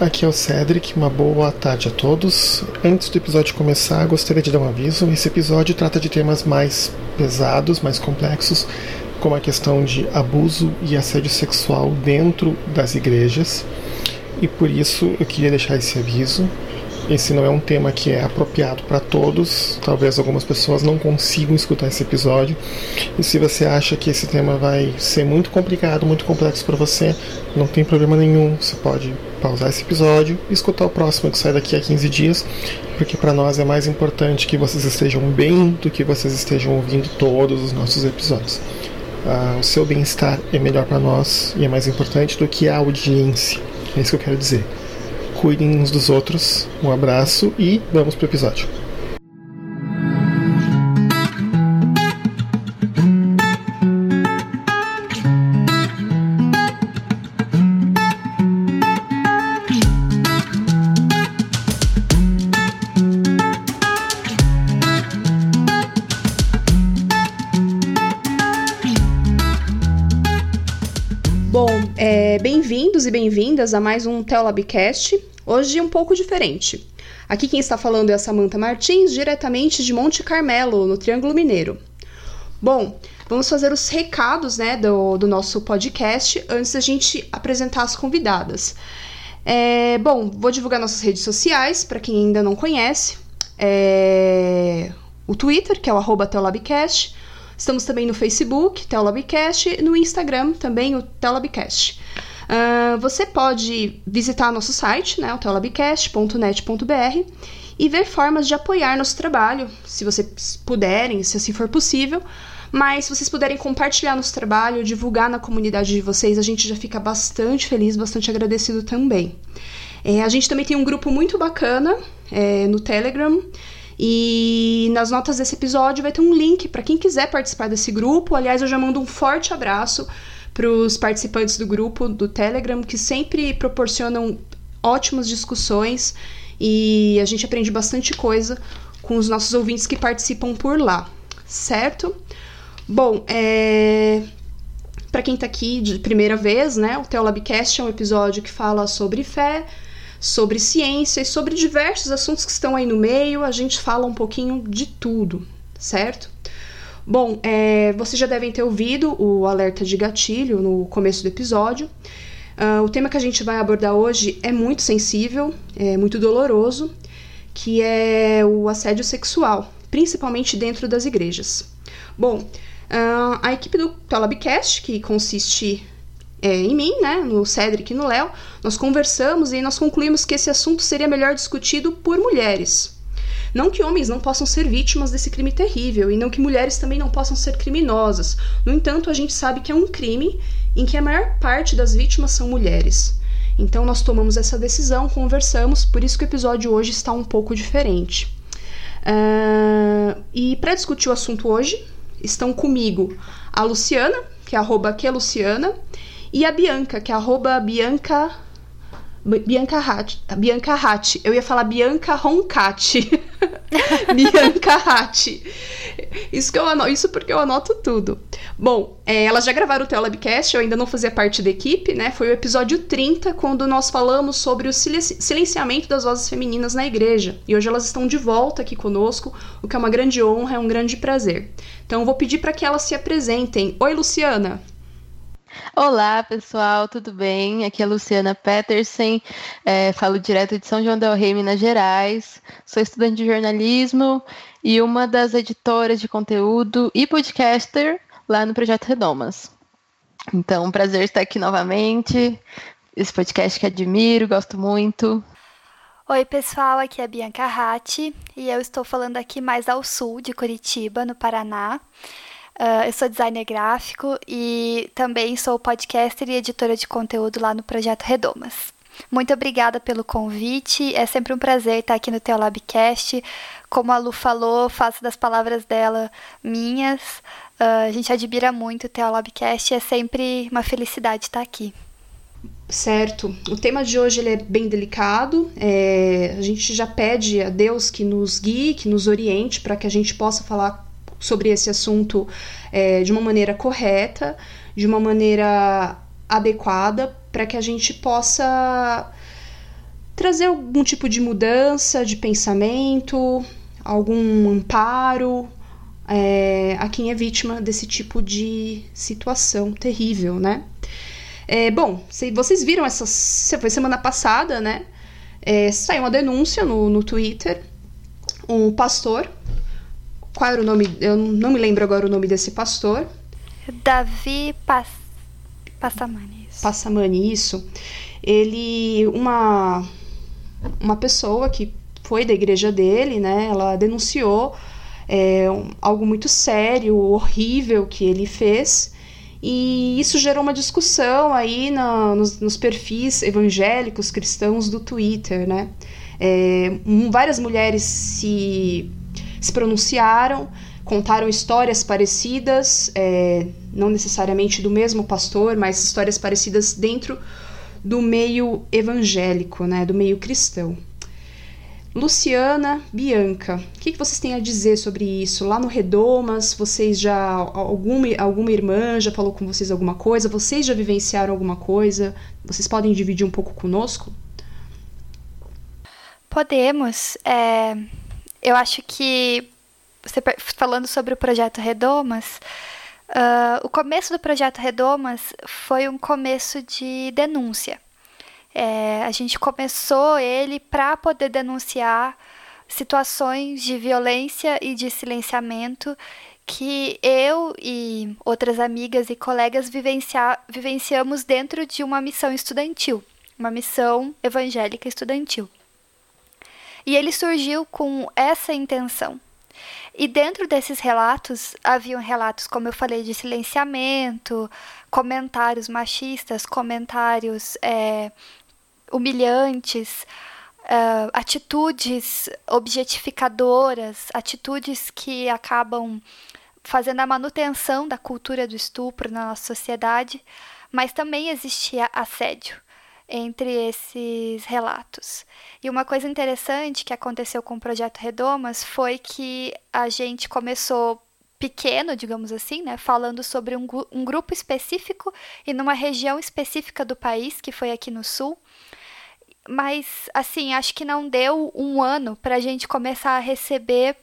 aqui é o Cedric, uma boa tarde a todos. Antes do episódio começar, gostaria de dar um aviso. Esse episódio trata de temas mais pesados, mais complexos, como a questão de abuso e assédio sexual dentro das igrejas. E por isso eu queria deixar esse aviso. Esse não é um tema que é apropriado para todos. Talvez algumas pessoas não consigam escutar esse episódio. E se você acha que esse tema vai ser muito complicado, muito complexo para você, não tem problema nenhum. Você pode pausar esse episódio e escutar o próximo que sai daqui a 15 dias, porque para nós é mais importante que vocês estejam bem do que vocês estejam ouvindo todos os nossos episódios. Ah, o seu bem-estar é melhor para nós e é mais importante do que a audiência. É isso que eu quero dizer cuidem uns dos outros. Um abraço e vamos pro episódio. Bem-vindas a mais um Teolabcast. Hoje um pouco diferente. Aqui quem está falando é a Samantha Martins, diretamente de Monte Carmelo, no Triângulo Mineiro. Bom, vamos fazer os recados né, do, do nosso podcast antes da gente apresentar as convidadas. É, bom, vou divulgar nossas redes sociais para quem ainda não conhece. É, o Twitter, que é o Teolabcast. Estamos também no Facebook, Teolabcast, e no Instagram também, o Teolabcast. Uh, você pode visitar nosso site, né, teolabcast.net.br, e ver formas de apoiar nosso trabalho, se vocês puderem, se assim for possível. Mas se vocês puderem compartilhar nosso trabalho, divulgar na comunidade de vocês, a gente já fica bastante feliz, bastante agradecido também. É, a gente também tem um grupo muito bacana é, no Telegram. E nas notas desse episódio vai ter um link para quem quiser participar desse grupo. Aliás, eu já mando um forte abraço para os participantes do grupo do Telegram, que sempre proporcionam ótimas discussões e a gente aprende bastante coisa com os nossos ouvintes que participam por lá, certo? Bom, é... para quem está aqui de primeira vez, né, o Teolabcast é um episódio que fala sobre fé, sobre ciência e sobre diversos assuntos que estão aí no meio. A gente fala um pouquinho de tudo, certo? Bom, é, vocês já devem ter ouvido o alerta de gatilho no começo do episódio. Uh, o tema que a gente vai abordar hoje é muito sensível, é muito doloroso, que é o assédio sexual, principalmente dentro das igrejas. Bom, uh, a equipe do Talabcast, que consiste é, em mim, né, no Cedric e no Léo, nós conversamos e nós concluímos que esse assunto seria melhor discutido por mulheres. Não que homens não possam ser vítimas desse crime terrível e não que mulheres também não possam ser criminosas. No entanto, a gente sabe que é um crime em que a maior parte das vítimas são mulheres. Então nós tomamos essa decisão, conversamos, por isso que o episódio hoje está um pouco diferente. Uh, e para discutir o assunto hoje, estão comigo a Luciana, que é arroba que Luciana, e a Bianca, que é arroba Bianca. Bianca Ratti. Bianca Ratti. Eu ia falar Bianca Roncati. Bianca Ratti. Isso, que eu anoto, isso porque eu anoto tudo. Bom, é, elas já gravaram o Telabcast, eu ainda não fazia parte da equipe, né? Foi o episódio 30, quando nós falamos sobre o silenciamento das vozes femininas na igreja. E hoje elas estão de volta aqui conosco, o que é uma grande honra, é um grande prazer. Então eu vou pedir para que elas se apresentem. Oi, Luciana. Olá, pessoal, tudo bem? Aqui é a Luciana Petersen, é, falo direto de São João del Rei, Minas Gerais. Sou estudante de jornalismo e uma das editoras de conteúdo e podcaster lá no Projeto Redomas. Então, um prazer estar aqui novamente. Esse podcast que admiro, gosto muito. Oi, pessoal, aqui é a Bianca Ratti e eu estou falando aqui mais ao sul de Curitiba, no Paraná. Uh, eu sou designer gráfico e também sou podcaster e editora de conteúdo lá no Projeto Redomas. Muito obrigada pelo convite, é sempre um prazer estar aqui no Teolabcast. Como a Lu falou, faço das palavras dela minhas. Uh, a gente admira muito o Teolabcast e é sempre uma felicidade estar aqui. Certo. O tema de hoje ele é bem delicado. É, a gente já pede a Deus que nos guie, que nos oriente para que a gente possa falar sobre esse assunto é, de uma maneira correta, de uma maneira adequada, para que a gente possa trazer algum tipo de mudança de pensamento, algum amparo é, a quem é vítima desse tipo de situação terrível, né? É, bom, se vocês viram essa foi semana passada, né? É, saiu uma denúncia no, no Twitter. Um pastor. Qual era o nome? Eu não me lembro agora o nome desse pastor. Davi Pass Passamani. Passamani, isso. Ele, uma, uma pessoa que foi da igreja dele, né? Ela denunciou é, algo muito sério, horrível que ele fez. E isso gerou uma discussão aí na, nos, nos, perfis evangélicos cristãos do Twitter, né? É, várias mulheres se, se pronunciaram, contaram histórias parecidas, é, não necessariamente do mesmo pastor, mas histórias parecidas dentro do meio evangélico, né? Do meio cristão. Luciana, Bianca, o que, que, vocês têm a dizer sobre isso? Lá no Redomas, vocês já. Alguma, alguma irmã já falou com vocês alguma coisa? Vocês já vivenciaram alguma coisa? Vocês podem dividir um pouco conosco? Podemos. É, eu acho que. Você falando sobre o projeto Redomas, uh, o começo do projeto Redomas foi um começo de denúncia. É, a gente começou ele para poder denunciar situações de violência e de silenciamento que eu e outras amigas e colegas vivencia vivenciamos dentro de uma missão estudantil, uma missão evangélica estudantil. E ele surgiu com essa intenção. E dentro desses relatos, haviam relatos, como eu falei, de silenciamento, comentários machistas, comentários é, humilhantes, uh, atitudes objetificadoras, atitudes que acabam fazendo a manutenção da cultura do estupro na nossa sociedade, mas também existia assédio entre esses relatos. E uma coisa interessante que aconteceu com o projeto Redomas foi que a gente começou pequeno, digamos assim, né, falando sobre um, um grupo específico e numa região específica do país, que foi aqui no sul, mas, assim, acho que não deu um ano para a gente começar a receber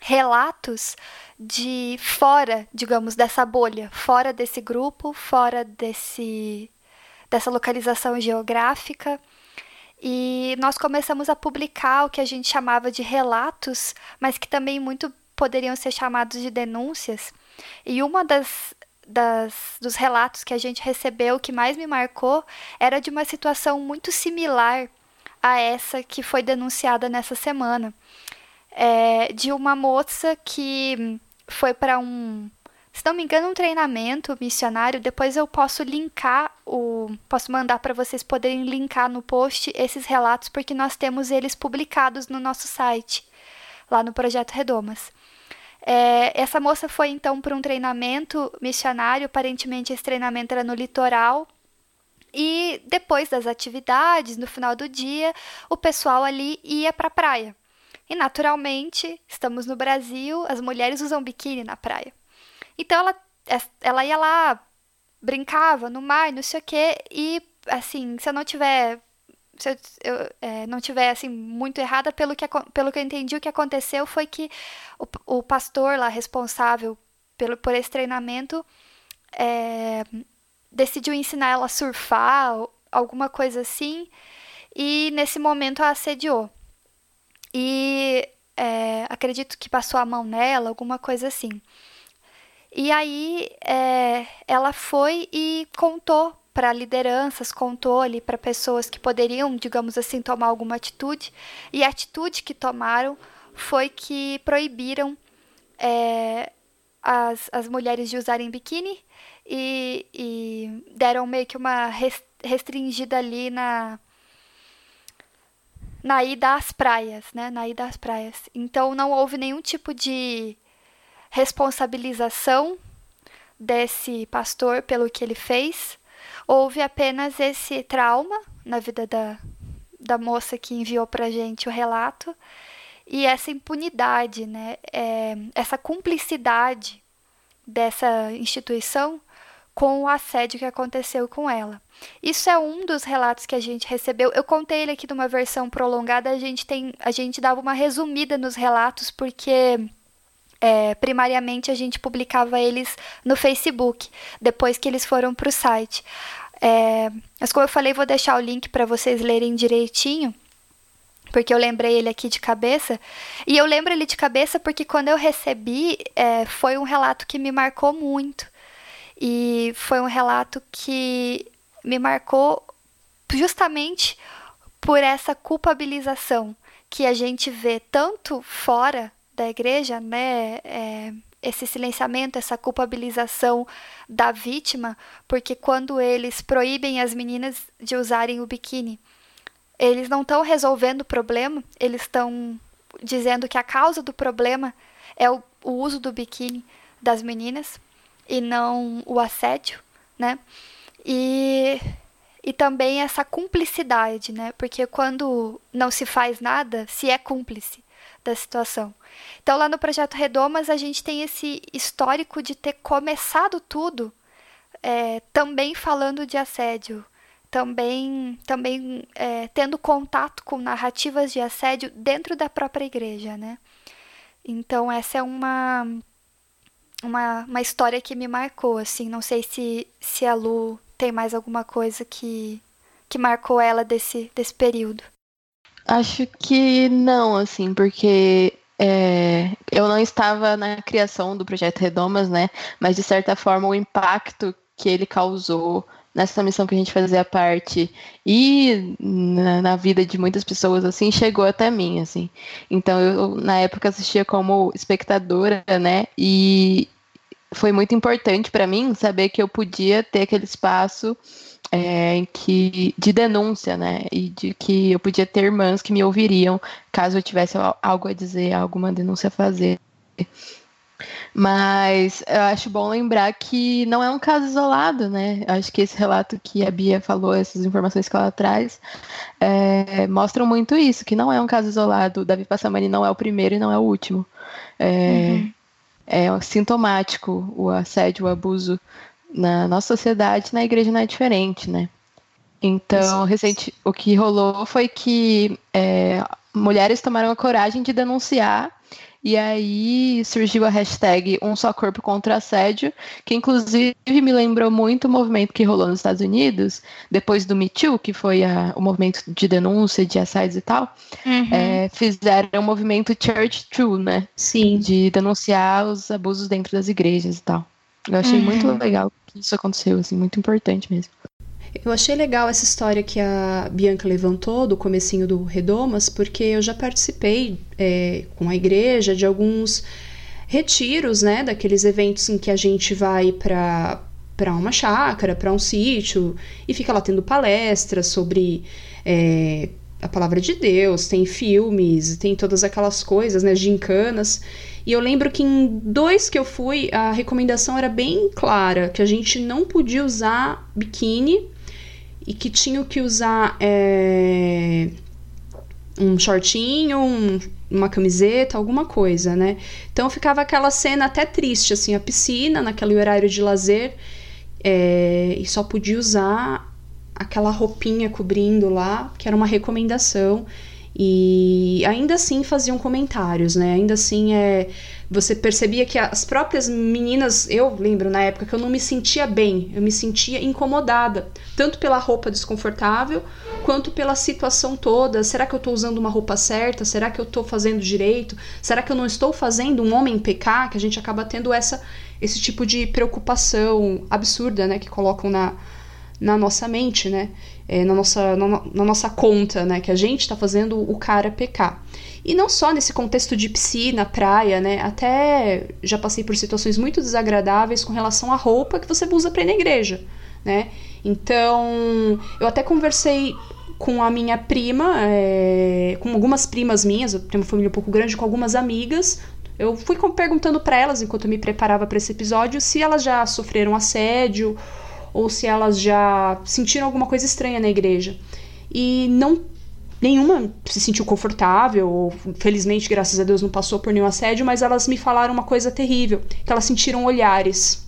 relatos de fora, digamos, dessa bolha, fora desse grupo, fora desse dessa localização geográfica. E nós começamos a publicar o que a gente chamava de relatos, mas que também muito poderiam ser chamados de denúncias. E uma das das, dos relatos que a gente recebeu, que mais me marcou era de uma situação muito similar a essa que foi denunciada nessa semana. É, de uma moça que foi para um, se não me engano, um treinamento missionário. Depois eu posso linkar o, posso mandar para vocês poderem linkar no post esses relatos porque nós temos eles publicados no nosso site, lá no projeto Redomas. É, essa moça foi então para um treinamento missionário, aparentemente esse treinamento era no litoral. E depois das atividades, no final do dia, o pessoal ali ia para a praia. E naturalmente, estamos no Brasil, as mulheres usam biquíni na praia. Então ela, ela ia lá, brincava no mar, não sei o quê, e assim, se eu não tiver se eu, eu é, não tiver assim muito errada, pelo que, pelo que eu entendi, o que aconteceu foi que o, o pastor lá responsável pelo, por esse treinamento é, decidiu ensinar ela a surfar, alguma coisa assim, e nesse momento a assediou. E é, acredito que passou a mão nela, alguma coisa assim. E aí é, ela foi e contou para lideranças, contou ali para pessoas que poderiam, digamos assim, tomar alguma atitude. E a atitude que tomaram foi que proibiram é, as, as mulheres de usarem biquíni e, e deram meio que uma restringida ali na na ida às praias, né? Na ida às praias. Então não houve nenhum tipo de responsabilização desse pastor pelo que ele fez houve apenas esse trauma na vida da, da moça que enviou para gente o relato e essa impunidade, né? É, essa cumplicidade dessa instituição com o assédio que aconteceu com ela. Isso é um dos relatos que a gente recebeu. Eu contei ele aqui numa versão prolongada, a gente tem, a gente dava uma resumida nos relatos porque é, primariamente a gente publicava eles no Facebook, depois que eles foram para o site. É, mas como eu falei, vou deixar o link para vocês lerem direitinho, porque eu lembrei ele aqui de cabeça. E eu lembro ele de cabeça porque quando eu recebi, é, foi um relato que me marcou muito. E foi um relato que me marcou justamente por essa culpabilização que a gente vê tanto fora da igreja, né? É, esse silenciamento, essa culpabilização da vítima, porque quando eles proíbem as meninas de usarem o biquíni, eles não estão resolvendo o problema, eles estão dizendo que a causa do problema é o, o uso do biquíni das meninas e não o assédio, né? E, e também essa cumplicidade, né? Porque quando não se faz nada, se é cúmplice da situação. Então, lá no Projeto Redomas, a gente tem esse histórico de ter começado tudo é, também falando de assédio, também, também é, tendo contato com narrativas de assédio dentro da própria igreja, né? Então, essa é uma, uma, uma história que me marcou, assim. Não sei se, se a Lu tem mais alguma coisa que, que marcou ela desse, desse período. Acho que não, assim, porque é, eu não estava na criação do projeto Redomas, né? Mas de certa forma o impacto que ele causou nessa missão que a gente fazia parte e na, na, vida de muitas pessoas assim chegou até mim assim então eu na época assistia como espectadora né e foi muito importante para mim saber que eu podia ter aquele espaço é, que, de denúncia, né? E de que eu podia ter irmãs que me ouviriam caso eu tivesse algo a dizer, alguma denúncia a fazer. Mas eu acho bom lembrar que não é um caso isolado, né? Acho que esse relato que a Bia falou, essas informações que ela traz, é, mostram muito isso, que não é um caso isolado. O Davi Passamani não é o primeiro e não é o último. É, uhum. é sintomático o assédio, o abuso na nossa sociedade, na igreja não é diferente, né? Então, recente, o que rolou foi que é, mulheres tomaram a coragem de denunciar e aí surgiu a hashtag Um Só Corpo contra Assédio, que inclusive me lembrou muito o movimento que rolou nos Estados Unidos, depois do Me Too, que foi a, o movimento de denúncia de assédios e tal. Uhum. É, fizeram o movimento Church True, né? Sim. De denunciar os abusos dentro das igrejas e tal. Eu achei uhum. muito legal que isso aconteceu, assim, muito importante mesmo. Eu achei legal essa história que a Bianca levantou do comecinho do Redomas, porque eu já participei é, com a igreja de alguns retiros, né, daqueles eventos em que a gente vai para para uma chácara, para um sítio e fica lá tendo palestras sobre é, a palavra de Deus, tem filmes, tem todas aquelas coisas, né, gincanas. E eu lembro que em dois que eu fui, a recomendação era bem clara, que a gente não podia usar biquíni e que tinha que usar é, um shortinho, um, uma camiseta, alguma coisa, né? Então ficava aquela cena até triste, assim, a piscina naquele horário de lazer é, e só podia usar aquela roupinha cobrindo lá, que era uma recomendação. E ainda assim faziam comentários, né? Ainda assim é, você percebia que as próprias meninas, eu lembro na época que eu não me sentia bem, eu me sentia incomodada, tanto pela roupa desconfortável quanto pela situação toda. Será que eu estou usando uma roupa certa? Será que eu estou fazendo direito? Será que eu não estou fazendo um homem pecar? Que a gente acaba tendo essa esse tipo de preocupação absurda, né, que colocam na na nossa mente, né? É, na, nossa, na, na, nossa conta, né? Que a gente está fazendo o cara pecar. E não só nesse contexto de piscina, praia, né? Até já passei por situações muito desagradáveis com relação à roupa que você usa para ir na igreja, né? Então, eu até conversei com a minha prima, é, com algumas primas minhas, eu tenho uma família um pouco grande, com algumas amigas. Eu fui perguntando para elas, enquanto eu me preparava para esse episódio, se elas já sofreram assédio ou se elas já sentiram alguma coisa estranha na igreja. E não nenhuma se sentiu confortável, ou felizmente, graças a Deus, não passou por nenhum assédio, mas elas me falaram uma coisa terrível, que elas sentiram olhares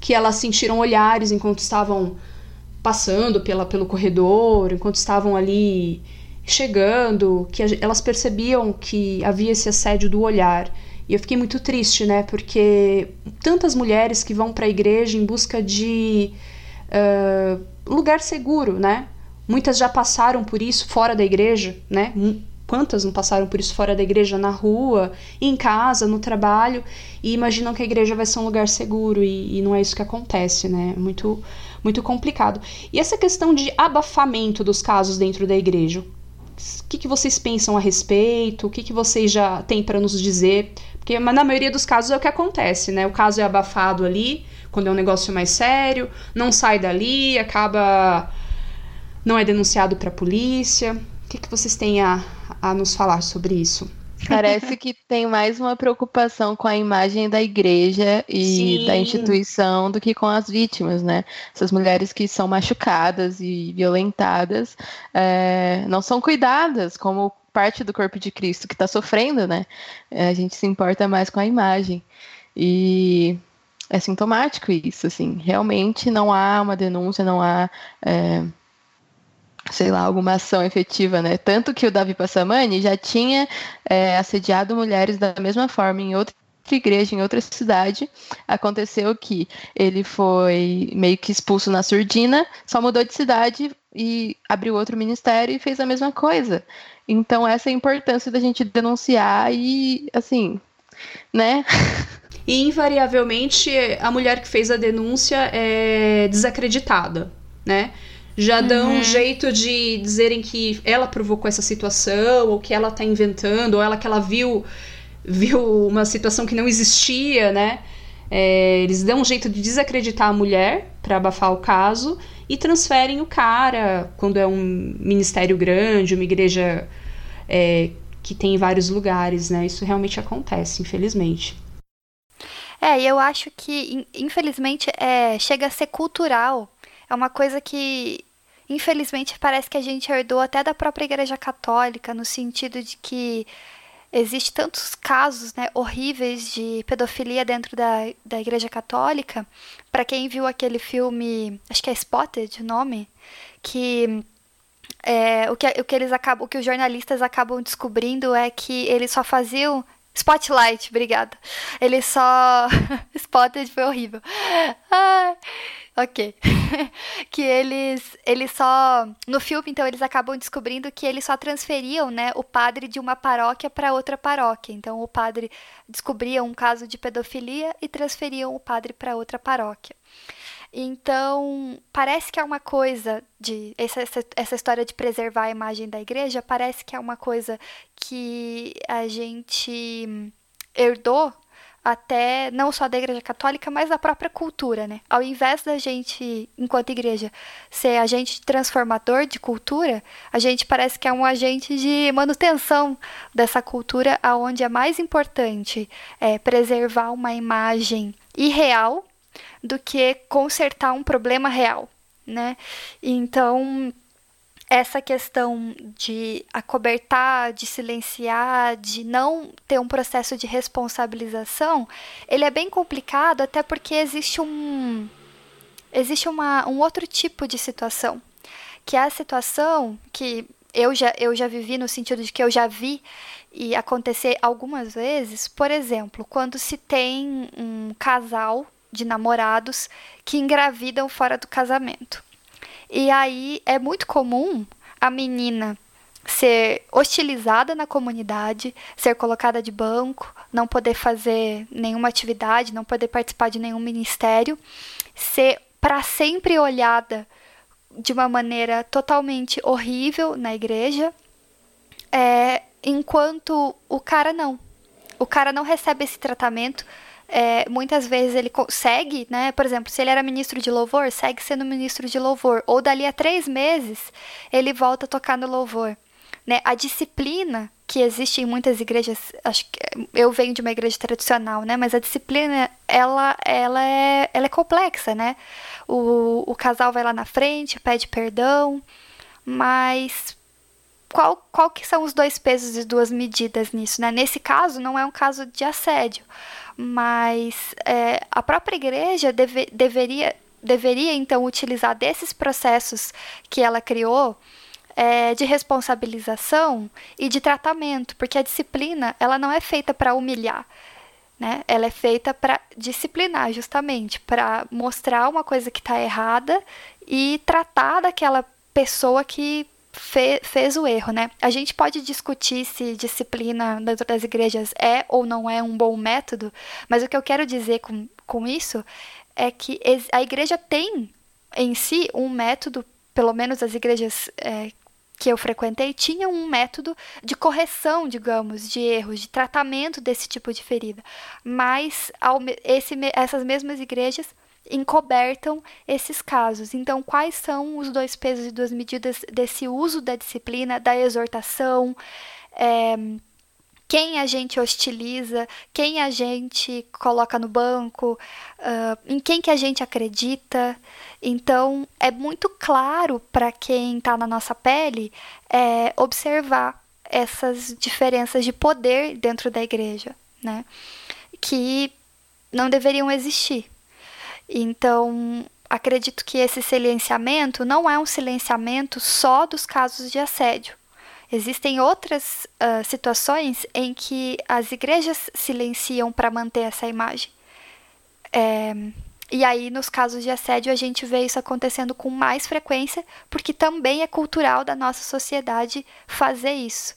que elas sentiram olhares enquanto estavam passando pela, pelo corredor, enquanto estavam ali chegando, que elas percebiam que havia esse assédio do olhar. E eu fiquei muito triste, né? Porque tantas mulheres que vão para a igreja em busca de uh, lugar seguro, né? Muitas já passaram por isso fora da igreja, né? Quantas não passaram por isso fora da igreja, na rua, em casa, no trabalho, e imaginam que a igreja vai ser um lugar seguro, e, e não é isso que acontece, né? É muito, muito complicado. E essa questão de abafamento dos casos dentro da igreja, o que, que vocês pensam a respeito? O que, que vocês já têm para nos dizer? Porque na maioria dos casos é o que acontece, né? O caso é abafado ali, quando é um negócio mais sério, não sai dali, acaba. não é denunciado para a polícia. O que, que vocês têm a, a nos falar sobre isso? Parece que tem mais uma preocupação com a imagem da igreja e Sim. da instituição do que com as vítimas, né? Essas mulheres que são machucadas e violentadas é, não são cuidadas como parte do corpo de Cristo que está sofrendo, né? É, a gente se importa mais com a imagem. E é sintomático isso, assim. Realmente não há uma denúncia, não há. É, sei lá, alguma ação efetiva, né? Tanto que o Davi Passamani já tinha é, assediado mulheres da mesma forma em outra igreja, em outra cidade. Aconteceu que ele foi meio que expulso na surdina, só mudou de cidade e abriu outro ministério e fez a mesma coisa. Então, essa é a importância da gente denunciar e, assim, né? E, invariavelmente, a mulher que fez a denúncia é desacreditada, né? já dão uhum. um jeito de dizerem que ela provocou essa situação, ou que ela tá inventando, ou ela que ela viu viu uma situação que não existia, né? É, eles dão um jeito de desacreditar a mulher para abafar o caso e transferem o cara quando é um ministério grande, uma igreja é, que tem em vários lugares, né? Isso realmente acontece, infelizmente. É, eu acho que, infelizmente, é, chega a ser cultural. É uma coisa que Infelizmente, parece que a gente herdou até da própria Igreja Católica, no sentido de que existe tantos casos né, horríveis de pedofilia dentro da, da Igreja Católica. Para quem viu aquele filme, acho que é Spotted o nome, que é, o, que, o que eles acabam, o que os jornalistas acabam descobrindo é que eles só faziam Spotlight, obrigada. Eles só. Spotted foi horrível. Ah, Ok. que eles, eles só. No filme, então, eles acabam descobrindo que eles só transferiam né, o padre de uma paróquia para outra paróquia. Então, o padre descobria um caso de pedofilia e transferiam o padre para outra paróquia. Então, parece que é uma coisa de. Essa, essa, essa história de preservar a imagem da igreja parece que é uma coisa que a gente herdou até não só da Igreja Católica, mas da própria cultura, né? Ao invés da gente, enquanto igreja, ser agente transformador de cultura, a gente parece que é um agente de manutenção dessa cultura, aonde é mais importante é, preservar uma imagem irreal do que consertar um problema real, né? Então essa questão de acobertar, de silenciar, de não ter um processo de responsabilização, ele é bem complicado até porque existe um existe uma, um outro tipo de situação, que é a situação que eu já, eu já vivi no sentido de que eu já vi e acontecer algumas vezes, por exemplo, quando se tem um casal de namorados que engravidam fora do casamento. E aí é muito comum a menina ser hostilizada na comunidade, ser colocada de banco, não poder fazer nenhuma atividade, não poder participar de nenhum ministério, ser para sempre olhada de uma maneira totalmente horrível na igreja, é, enquanto o cara não. O cara não recebe esse tratamento é, muitas vezes ele segue, né? Por exemplo, se ele era ministro de louvor, segue sendo ministro de louvor. Ou dali a três meses ele volta a tocar no louvor. Né? A disciplina que existe em muitas igrejas, acho que eu venho de uma igreja tradicional, né? Mas a disciplina ela, ela, é, ela é complexa, né? O, o casal vai lá na frente, pede perdão, mas qual, qual que são os dois pesos e duas medidas nisso, né? Nesse caso, não é um caso de assédio, mas é, a própria igreja deve, deveria, deveria, então, utilizar desses processos que ela criou é, de responsabilização e de tratamento, porque a disciplina ela não é feita para humilhar, né? Ela é feita para disciplinar, justamente, para mostrar uma coisa que está errada e tratar daquela pessoa que fe fez o erro, né? A gente pode discutir se disciplina dentro das igrejas é ou não é um bom método, mas o que eu quero dizer com, com isso é que a igreja tem em si um método, pelo menos as igrejas é, que eu frequentei tinham um método de correção, digamos, de erros, de tratamento desse tipo de ferida. Mas ao, esse, essas mesmas igrejas encobertam esses casos. Então, quais são os dois pesos e duas medidas desse uso da disciplina, da exortação? É, quem a gente hostiliza, quem a gente coloca no banco, uh, em quem que a gente acredita. Então, é muito claro para quem está na nossa pele é, observar essas diferenças de poder dentro da igreja, né? Que não deveriam existir. Então, acredito que esse silenciamento não é um silenciamento só dos casos de assédio Existem outras uh, situações em que as igrejas silenciam para manter essa imagem. É, e aí, nos casos de assédio, a gente vê isso acontecendo com mais frequência, porque também é cultural da nossa sociedade fazer isso.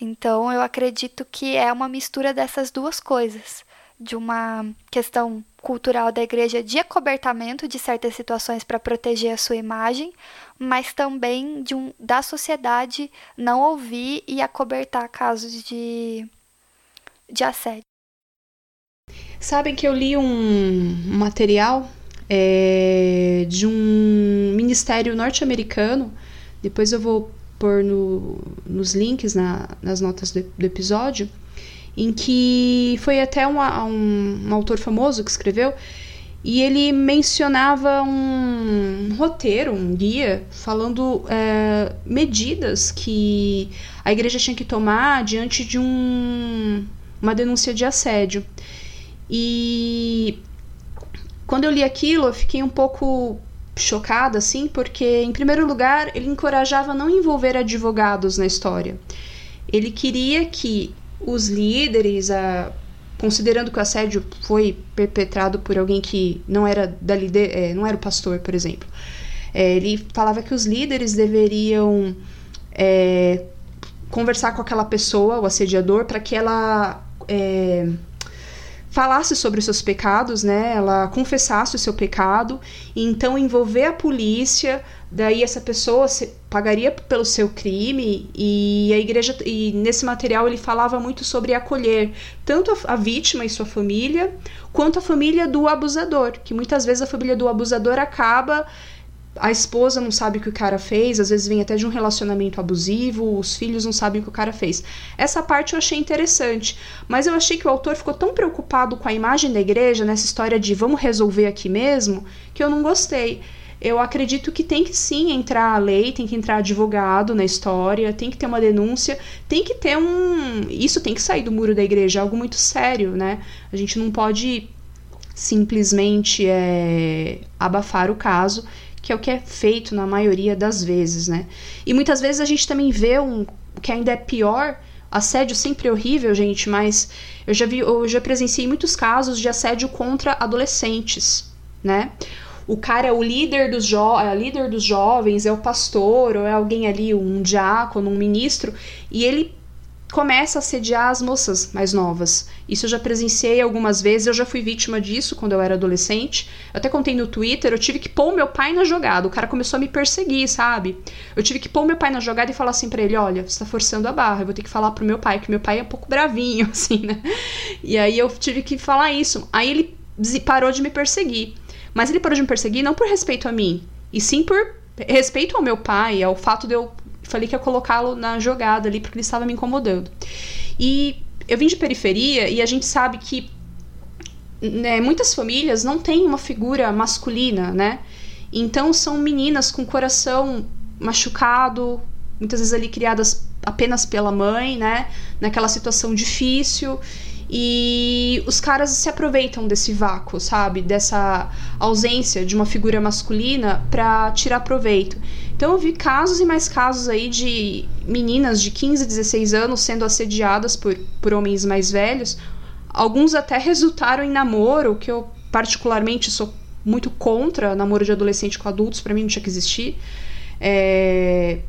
Então, eu acredito que é uma mistura dessas duas coisas de uma questão cultural da igreja de acobertamento de certas situações para proteger a sua imagem, mas também de um, da sociedade não ouvir e acobertar casos de, de assédio. Sabem que eu li um material é, de um ministério norte-americano, depois eu vou pôr no, nos links na, nas notas do, do episódio em que foi até um, um, um autor famoso que escreveu e ele mencionava um roteiro, um guia, falando é, medidas que a igreja tinha que tomar diante de um, uma denúncia de assédio. E quando eu li aquilo, eu fiquei um pouco chocada, assim, porque, em primeiro lugar, ele encorajava não envolver advogados na história. Ele queria que os líderes, a, considerando que o assédio foi perpetrado por alguém que não era da lider, é, não era o pastor, por exemplo. É, ele falava que os líderes deveriam é, conversar com aquela pessoa, o assediador, para que ela é, falasse sobre os seus pecados, né? Ela confessasse o seu pecado, e então envolver a polícia daí essa pessoa pagaria pelo seu crime e a igreja e nesse material ele falava muito sobre acolher tanto a, a, vítima e sua família quanto a família do abusador que muitas vezes a família do abusador acaba a esposa não sabe o que o cara fez, às vezes vem até de um relacionamento abusivo, os filhos não sabem o que o cara fez. Essa parte eu achei interessante, mas eu achei que o autor ficou tão preocupado com a imagem da igreja, nessa história de vamos resolver aqui mesmo, que eu não gostei eu acredito que tem que sim entrar a lei, tem que entrar advogado na história, tem que ter uma denúncia, tem que ter um. Isso tem que sair do muro da igreja, é algo muito sério, né? A gente não pode simplesmente é, abafar o caso, que é o que é feito na maioria das vezes, né? E muitas vezes a gente também vê um que ainda é pior. Assédio sempre é horrível, gente, mas eu já vi, eu já presenciei muitos casos de assédio contra adolescentes, né? o cara é o líder dos, jo é líder dos jovens, é o pastor, ou é alguém ali, um diácono, um ministro, e ele começa a assediar as moças mais novas. Isso eu já presenciei algumas vezes, eu já fui vítima disso quando eu era adolescente. Eu até contei no Twitter, eu tive que pôr meu pai na jogada. O cara começou a me perseguir, sabe? Eu tive que pôr meu pai na jogada e falar assim para ele: olha, você tá forçando a barra, eu vou ter que falar pro meu pai, que meu pai é um pouco bravinho, assim, né? E aí eu tive que falar isso. Aí ele parou de me perseguir. Mas ele parou de me perseguir não por respeito a mim, e sim por respeito ao meu pai, ao fato de eu falei que ia colocá-lo na jogada ali porque ele estava me incomodando. E eu vim de periferia e a gente sabe que né, muitas famílias não têm uma figura masculina, né? Então são meninas com coração machucado, muitas vezes ali criadas apenas pela mãe, né? Naquela situação difícil. E os caras se aproveitam desse vácuo, sabe? Dessa ausência de uma figura masculina para tirar proveito. Então eu vi casos e mais casos aí de meninas de 15, 16 anos sendo assediadas por, por homens mais velhos. Alguns até resultaram em namoro, que eu particularmente sou muito contra namoro de adolescente com adultos, para mim não tinha que existir. É...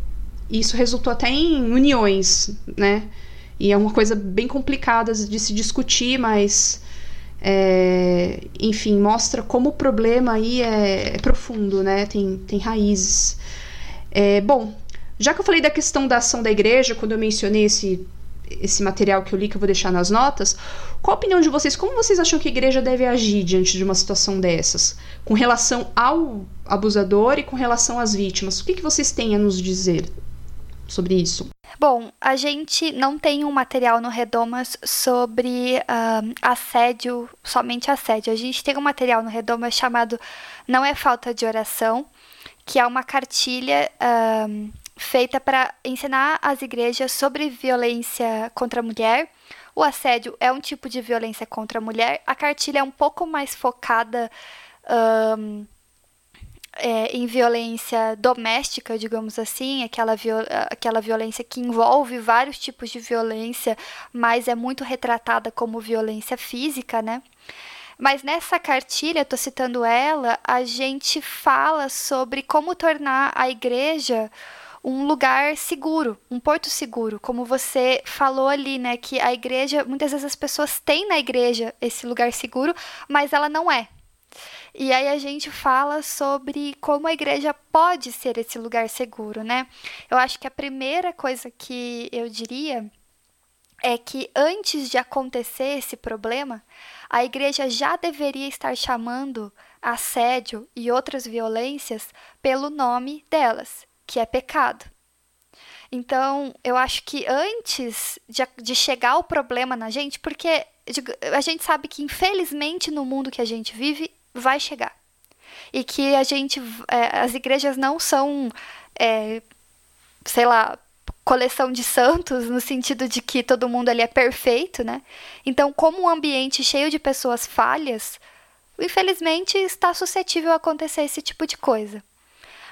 Isso resultou até em uniões, né? E é uma coisa bem complicada de se discutir, mas é, enfim, mostra como o problema aí é, é profundo, né? Tem, tem raízes. É, bom, já que eu falei da questão da ação da igreja, quando eu mencionei esse, esse material que eu li, que eu vou deixar nas notas, qual a opinião de vocês? Como vocês acham que a igreja deve agir diante de uma situação dessas? Com relação ao abusador e com relação às vítimas? O que, que vocês têm a nos dizer sobre isso? Bom, a gente não tem um material no Redomas sobre uh, assédio, somente assédio. A gente tem um material no Redomas chamado Não é Falta de Oração, que é uma cartilha uh, feita para ensinar as igrejas sobre violência contra a mulher. O assédio é um tipo de violência contra a mulher. A cartilha é um pouco mais focada. Uh, é, em violência doméstica, digamos assim, aquela, viol aquela violência que envolve vários tipos de violência, mas é muito retratada como violência física, né? Mas nessa cartilha, estou citando ela, a gente fala sobre como tornar a igreja um lugar seguro, um porto seguro, como você falou ali, né, que a igreja, muitas vezes as pessoas têm na igreja esse lugar seguro, mas ela não é. E aí a gente fala sobre como a igreja pode ser esse lugar seguro, né? Eu acho que a primeira coisa que eu diria é que antes de acontecer esse problema, a igreja já deveria estar chamando assédio e outras violências pelo nome delas, que é pecado. Então, eu acho que antes de, de chegar o problema na gente, porque a gente sabe que, infelizmente, no mundo que a gente vive, vai chegar. E que a gente, é, as igrejas não são, é, sei lá, coleção de santos, no sentido de que todo mundo ali é perfeito, né? Então, como um ambiente cheio de pessoas falhas, infelizmente está suscetível a acontecer esse tipo de coisa.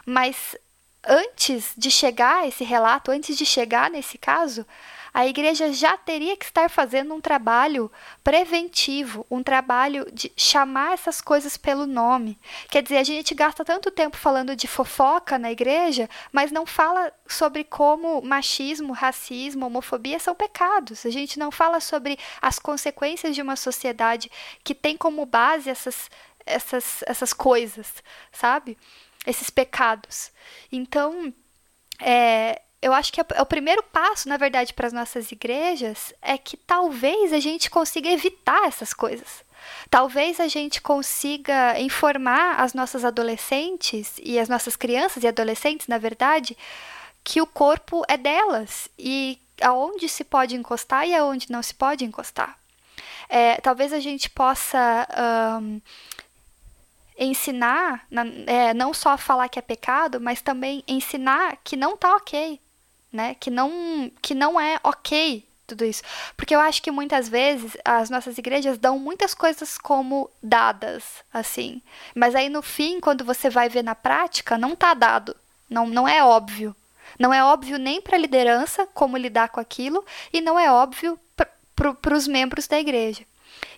Mas antes de chegar a esse relato, antes de chegar nesse caso, a igreja já teria que estar fazendo um trabalho preventivo, um trabalho de chamar essas coisas pelo nome. Quer dizer, a gente gasta tanto tempo falando de fofoca na igreja, mas não fala sobre como machismo, racismo, homofobia são pecados. A gente não fala sobre as consequências de uma sociedade que tem como base essas, essas, essas coisas, sabe? Esses pecados. Então, é, eu acho que é o primeiro passo, na verdade, para as nossas igrejas é que talvez a gente consiga evitar essas coisas. Talvez a gente consiga informar as nossas adolescentes e as nossas crianças e adolescentes, na verdade, que o corpo é delas e aonde se pode encostar e aonde não se pode encostar. É, talvez a gente possa um, ensinar, é, não só falar que é pecado, mas também ensinar que não tá ok, né? Que não, que não é ok tudo isso. Porque eu acho que muitas vezes as nossas igrejas dão muitas coisas como dadas, assim. Mas aí no fim, quando você vai ver na prática, não tá dado. Não, não é óbvio. Não é óbvio nem para a liderança como lidar com aquilo, e não é óbvio para os membros da igreja.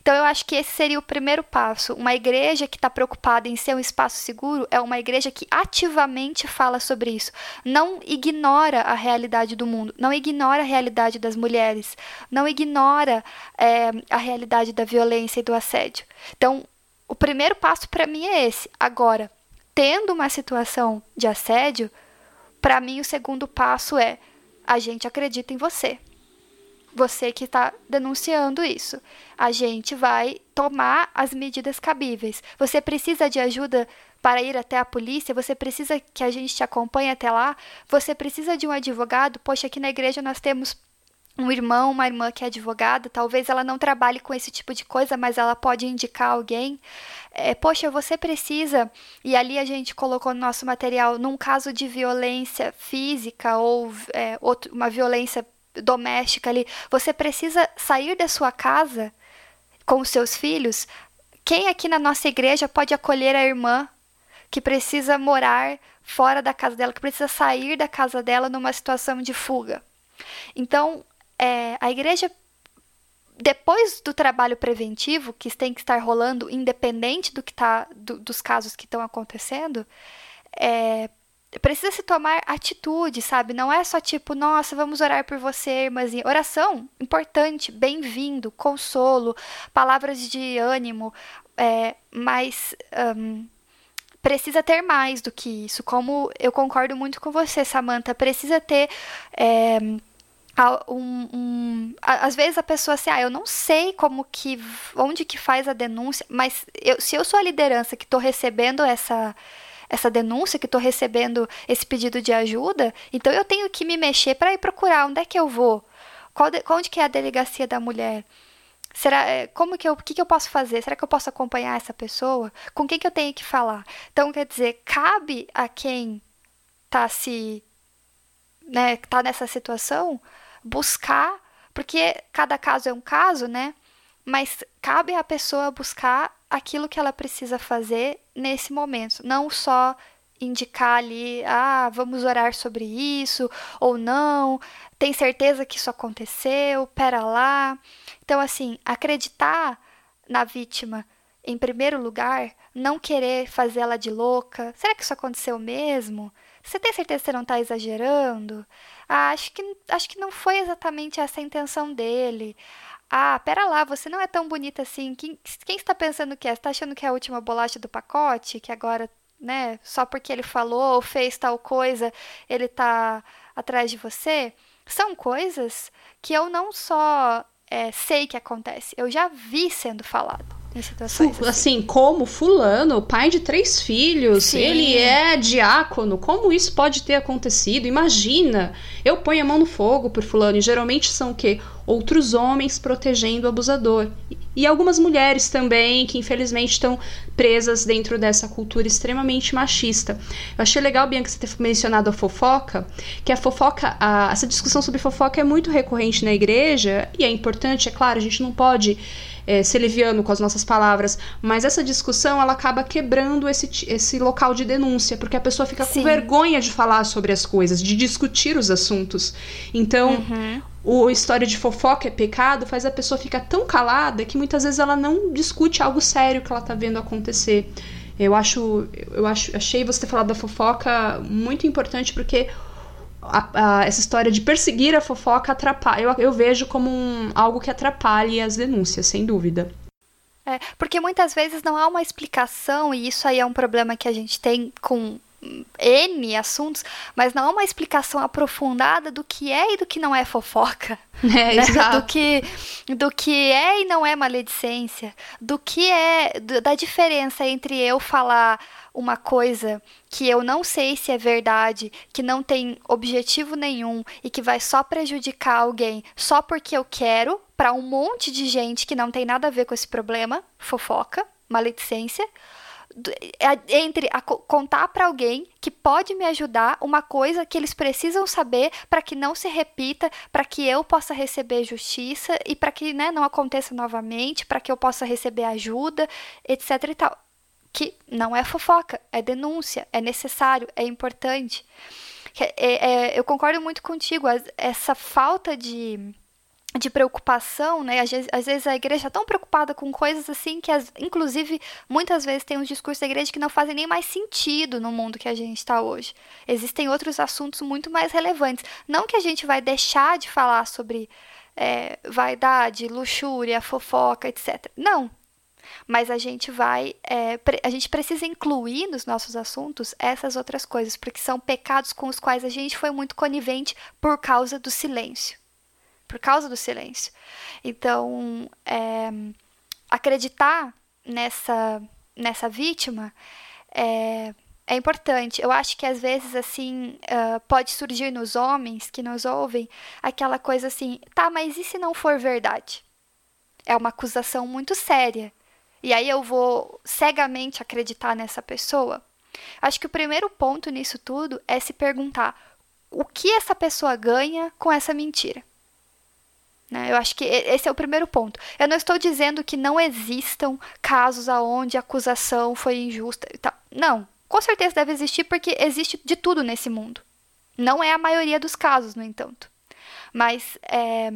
Então, eu acho que esse seria o primeiro passo. Uma igreja que está preocupada em ser um espaço seguro é uma igreja que ativamente fala sobre isso. Não ignora a realidade do mundo, não ignora a realidade das mulheres, não ignora é, a realidade da violência e do assédio. Então, o primeiro passo para mim é esse. Agora, tendo uma situação de assédio, para mim o segundo passo é a gente acredita em você você que está denunciando isso. A gente vai tomar as medidas cabíveis. Você precisa de ajuda para ir até a polícia? Você precisa que a gente te acompanhe até lá? Você precisa de um advogado? Poxa, aqui na igreja nós temos um irmão, uma irmã que é advogada, talvez ela não trabalhe com esse tipo de coisa, mas ela pode indicar alguém. É, poxa, você precisa, e ali a gente colocou no nosso material, num caso de violência física ou é, outro, uma violência doméstica ali, você precisa sair da sua casa com os seus filhos. Quem aqui na nossa igreja pode acolher a irmã que precisa morar fora da casa dela, que precisa sair da casa dela numa situação de fuga? Então, é, a igreja, depois do trabalho preventivo, que tem que estar rolando, independente do que tá, do, dos casos que estão acontecendo, é, precisa se tomar atitude, sabe? Não é só tipo, nossa, vamos orar por você, irmãzinha. Oração, importante, bem-vindo, consolo, palavras de ânimo, é, mas um, precisa ter mais do que isso. Como eu concordo muito com você, Samantha, precisa ter. É, um, um, às vezes a pessoa assim, ah, eu não sei como que, onde que faz a denúncia, mas eu, se eu sou a liderança que estou recebendo essa, essa denúncia, que estou recebendo esse pedido de ajuda, então eu tenho que me mexer para ir procurar onde é que eu vou, qual de, onde que é a delegacia da mulher, será, é, como que eu, o que, que eu posso fazer, será que eu posso acompanhar essa pessoa, com quem que eu tenho que falar, então quer dizer, cabe a quem está se, né, tá nessa situação buscar, porque cada caso é um caso, né? Mas cabe à pessoa buscar aquilo que ela precisa fazer nesse momento, não só indicar ali, ah, vamos orar sobre isso ou não, tem certeza que isso aconteceu, pera lá. Então, assim, acreditar na vítima em primeiro lugar, não querer fazê-la de louca. Será que isso aconteceu mesmo? Você tem certeza que você não está exagerando? Ah, acho que, acho que não foi exatamente essa a intenção dele. Ah, pera lá, você não é tão bonita assim. Quem, quem está pensando que é? Você está achando que é a última bolacha do pacote? Que agora, né, só porque ele falou ou fez tal coisa, ele está atrás de você? São coisas que eu não só é, sei que acontece, eu já vi sendo falado em situações assim. assim. como fulano, pai de três filhos, Sim. ele é diácono, como isso pode ter acontecido? Imagina, eu ponho a mão no fogo por fulano, e geralmente são o quê? Outros homens protegendo o abusador. E algumas mulheres também, que infelizmente estão presas dentro dessa cultura extremamente machista. Eu achei legal, Bianca, você ter mencionado a fofoca, que a fofoca, a, essa discussão sobre fofoca é muito recorrente na igreja, e é importante, é claro, a gente não pode é, ser leviano com as nossas palavras, mas essa discussão ela acaba quebrando esse, esse local de denúncia, porque a pessoa fica Sim. com vergonha de falar sobre as coisas, de discutir os assuntos. Então, uhum. o história de fofoca é pecado faz a pessoa ficar tão calada que muitas vezes ela não discute algo sério que ela tá vendo acontecer. Eu acho, eu acho, achei você ter falado da fofoca muito importante porque a, a, essa história de perseguir a fofoca atrapalha. Eu, eu vejo como um, algo que atrapalhe as denúncias, sem dúvida. É, porque muitas vezes não há uma explicação, e isso aí é um problema que a gente tem com N assuntos, mas não há uma explicação aprofundada do que é e do que não é fofoca. É, né? exato. Do que, do que é e não é maledicência. Do que é. Da diferença entre eu falar uma coisa que eu não sei se é verdade, que não tem objetivo nenhum e que vai só prejudicar alguém só porque eu quero, para um monte de gente que não tem nada a ver com esse problema, fofoca, maledicência, é, entre a, contar para alguém que pode me ajudar uma coisa que eles precisam saber para que não se repita, para que eu possa receber justiça e para que né, não aconteça novamente, para que eu possa receber ajuda, etc e tal que não é fofoca, é denúncia, é necessário, é importante. É, é, eu concordo muito contigo, essa falta de, de preocupação, né? Às vezes, às vezes a igreja está tão preocupada com coisas assim que, as, inclusive, muitas vezes tem uns discursos da igreja que não fazem nem mais sentido no mundo que a gente está hoje. Existem outros assuntos muito mais relevantes. Não que a gente vai deixar de falar sobre é, vaidade, luxúria, fofoca, etc. Não, mas a gente vai, é, a gente precisa incluir nos nossos assuntos essas outras coisas, porque são pecados com os quais a gente foi muito conivente por causa do silêncio. Por causa do silêncio. Então, é, acreditar nessa, nessa vítima é, é importante. Eu acho que às vezes, assim, uh, pode surgir nos homens que nos ouvem aquela coisa assim: tá, mas e se não for verdade? É uma acusação muito séria. E aí eu vou cegamente acreditar nessa pessoa? Acho que o primeiro ponto nisso tudo é se perguntar o que essa pessoa ganha com essa mentira. Né? Eu acho que esse é o primeiro ponto. Eu não estou dizendo que não existam casos onde a acusação foi injusta. Não, com certeza deve existir porque existe de tudo nesse mundo. Não é a maioria dos casos, no entanto. Mas é,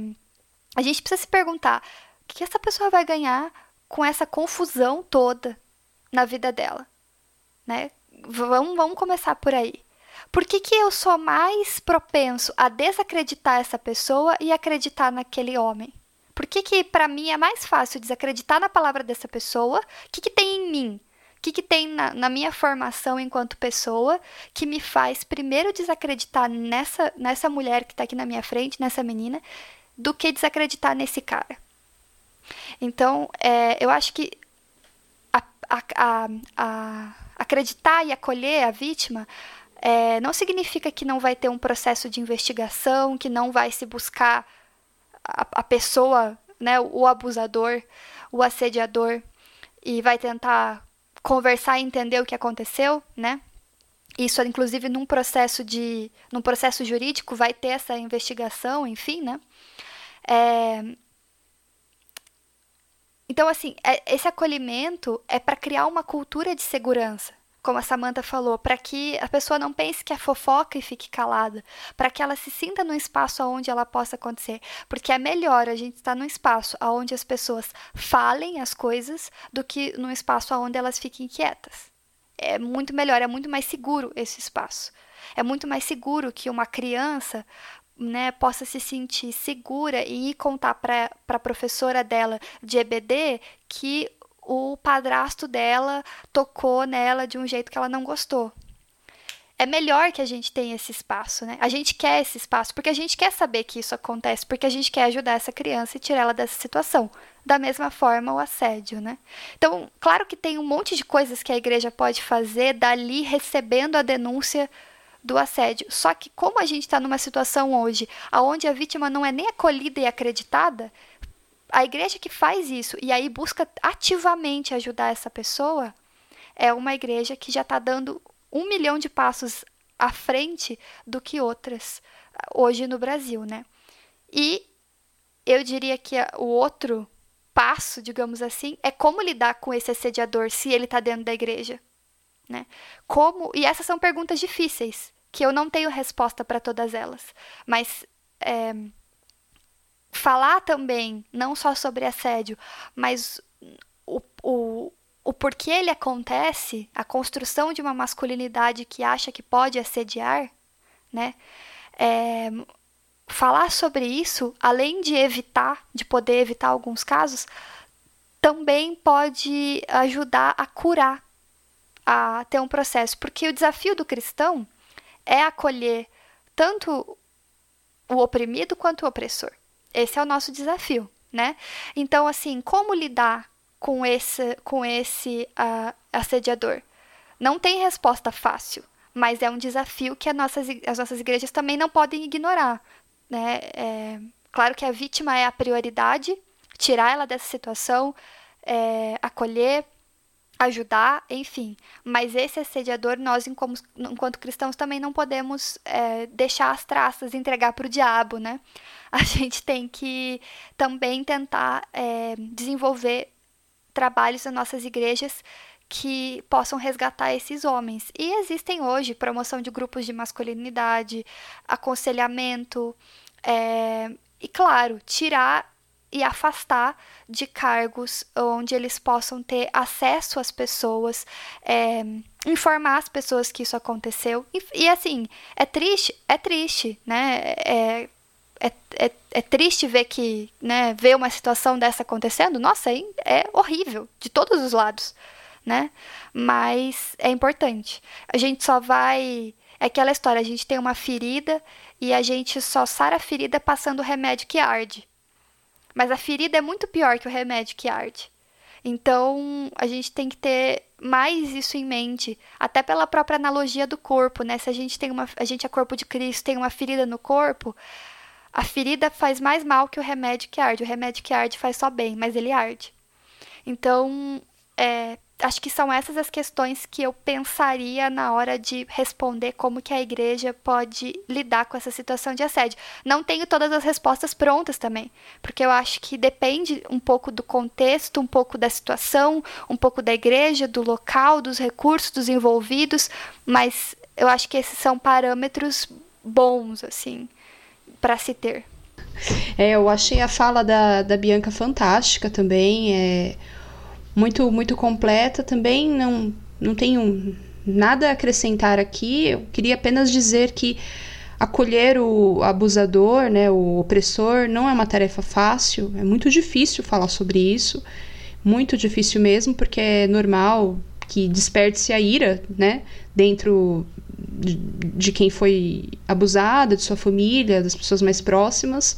a gente precisa se perguntar: o que essa pessoa vai ganhar com essa confusão toda na vida dela? Né? Vamos, vamos começar por aí. Por que, que eu sou mais propenso a desacreditar essa pessoa e acreditar naquele homem? Por que, que para mim é mais fácil desacreditar na palavra dessa pessoa? O que, que tem em mim? O que, que tem na, na, minha formação enquanto pessoa que me faz primeiro desacreditar nessa, nessa mulher que está aqui na minha frente, nessa menina, do que desacreditar nesse cara? Então, é, eu acho que a, a, a, acreditar e acolher a vítima é, não significa que não vai ter um processo de investigação, que não vai se buscar a, a pessoa, né, o abusador, o assediador, e vai tentar conversar e entender o que aconteceu, né? Isso, inclusive, num processo de, num processo jurídico, vai ter essa investigação, enfim, né? É... Então, assim, é, esse acolhimento é para criar uma cultura de segurança, como a Samantha falou, para que a pessoa não pense que é fofoca e fique calada, para que ela se sinta num espaço onde ela possa acontecer, porque é melhor a gente estar num espaço onde as pessoas falem as coisas do que num espaço onde elas fiquem quietas. É muito melhor, é muito mais seguro esse espaço. É muito mais seguro que uma criança né, possa se sentir segura e ir contar para a professora dela de EBD que o padrasto dela tocou nela de um jeito que ela não gostou. É melhor que a gente tenha esse espaço, né? A gente quer esse espaço porque a gente quer saber que isso acontece, porque a gente quer ajudar essa criança e tirar ela dessa situação. Da mesma forma, o assédio, né? Então, claro que tem um monte de coisas que a igreja pode fazer dali recebendo a denúncia do assédio. Só que como a gente está numa situação hoje, onde a vítima não é nem acolhida e acreditada, a igreja que faz isso e aí busca ativamente ajudar essa pessoa é uma igreja que já está dando um milhão de passos à frente do que outras hoje no Brasil, né? E eu diria que o outro passo, digamos assim, é como lidar com esse assediador se ele está dentro da igreja, né? Como e essas são perguntas difíceis que eu não tenho resposta para todas elas, mas é, falar também, não só sobre assédio, mas o, o, o porquê ele acontece, a construção de uma masculinidade que acha que pode assediar, né? É, falar sobre isso, além de evitar, de poder evitar alguns casos, também pode ajudar a curar, a ter um processo. Porque o desafio do cristão é acolher tanto o oprimido quanto o opressor. Esse é o nosso desafio, né? Então, assim, como lidar com esse, com esse uh, assediador? Não tem resposta fácil, mas é um desafio que nossas, as nossas igrejas também não podem ignorar, né? É, claro que a vítima é a prioridade, tirar ela dessa situação, é, acolher, ajudar, enfim. Mas esse assediador, nós, enquanto cristãos, também não podemos é, deixar as traças, entregar para o diabo, né? A gente tem que também tentar é, desenvolver trabalhos nas nossas igrejas que possam resgatar esses homens. E existem hoje promoção de grupos de masculinidade, aconselhamento, é, e claro, tirar e afastar de cargos onde eles possam ter acesso às pessoas, é, informar as pessoas que isso aconteceu. E, e, assim, é triste, é triste, né? É, é, é, é, triste ver que, né, ver uma situação dessa acontecendo. Nossa, é, horrível, de todos os lados, né? Mas é importante. A gente só vai. É aquela história, a gente tem uma ferida e a gente só sara a ferida passando o remédio que arde. Mas a ferida é muito pior que o remédio que arde. Então, a gente tem que ter mais isso em mente, até pela própria analogia do corpo, né? Se a gente tem uma a gente é corpo de Cristo, tem uma ferida no corpo, a ferida faz mais mal que o remédio que arde. O remédio que arde faz só bem, mas ele arde. Então, é, acho que são essas as questões que eu pensaria na hora de responder como que a igreja pode lidar com essa situação de assédio. Não tenho todas as respostas prontas também, porque eu acho que depende um pouco do contexto, um pouco da situação, um pouco da igreja, do local, dos recursos dos envolvidos, mas eu acho que esses são parâmetros bons assim para se ter. É, eu achei a fala da, da Bianca fantástica também. É muito muito completa também não não tenho nada a acrescentar aqui eu queria apenas dizer que acolher o abusador né o opressor não é uma tarefa fácil é muito difícil falar sobre isso muito difícil mesmo porque é normal que desperte-se a ira né dentro de, de quem foi abusada de sua família das pessoas mais próximas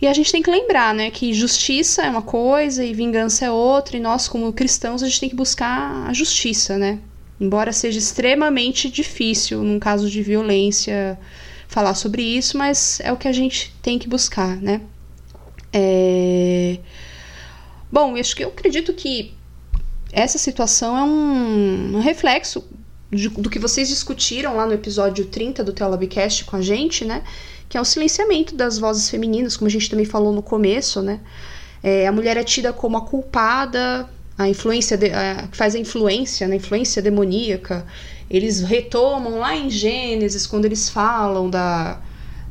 e a gente tem que lembrar, né, que justiça é uma coisa e vingança é outra, e nós, como cristãos, a gente tem que buscar a justiça, né? Embora seja extremamente difícil, num caso de violência, falar sobre isso, mas é o que a gente tem que buscar, né? É... Bom, eu acho que eu acredito que essa situação é um, um reflexo do que vocês discutiram lá no episódio 30 do Teolabcast com a gente, né? que é o silenciamento das vozes femininas, como a gente também falou no começo, né? É, a mulher é tida como a culpada, a influência que faz a influência, a né? influência demoníaca. Eles retomam lá em Gênesis quando eles falam da,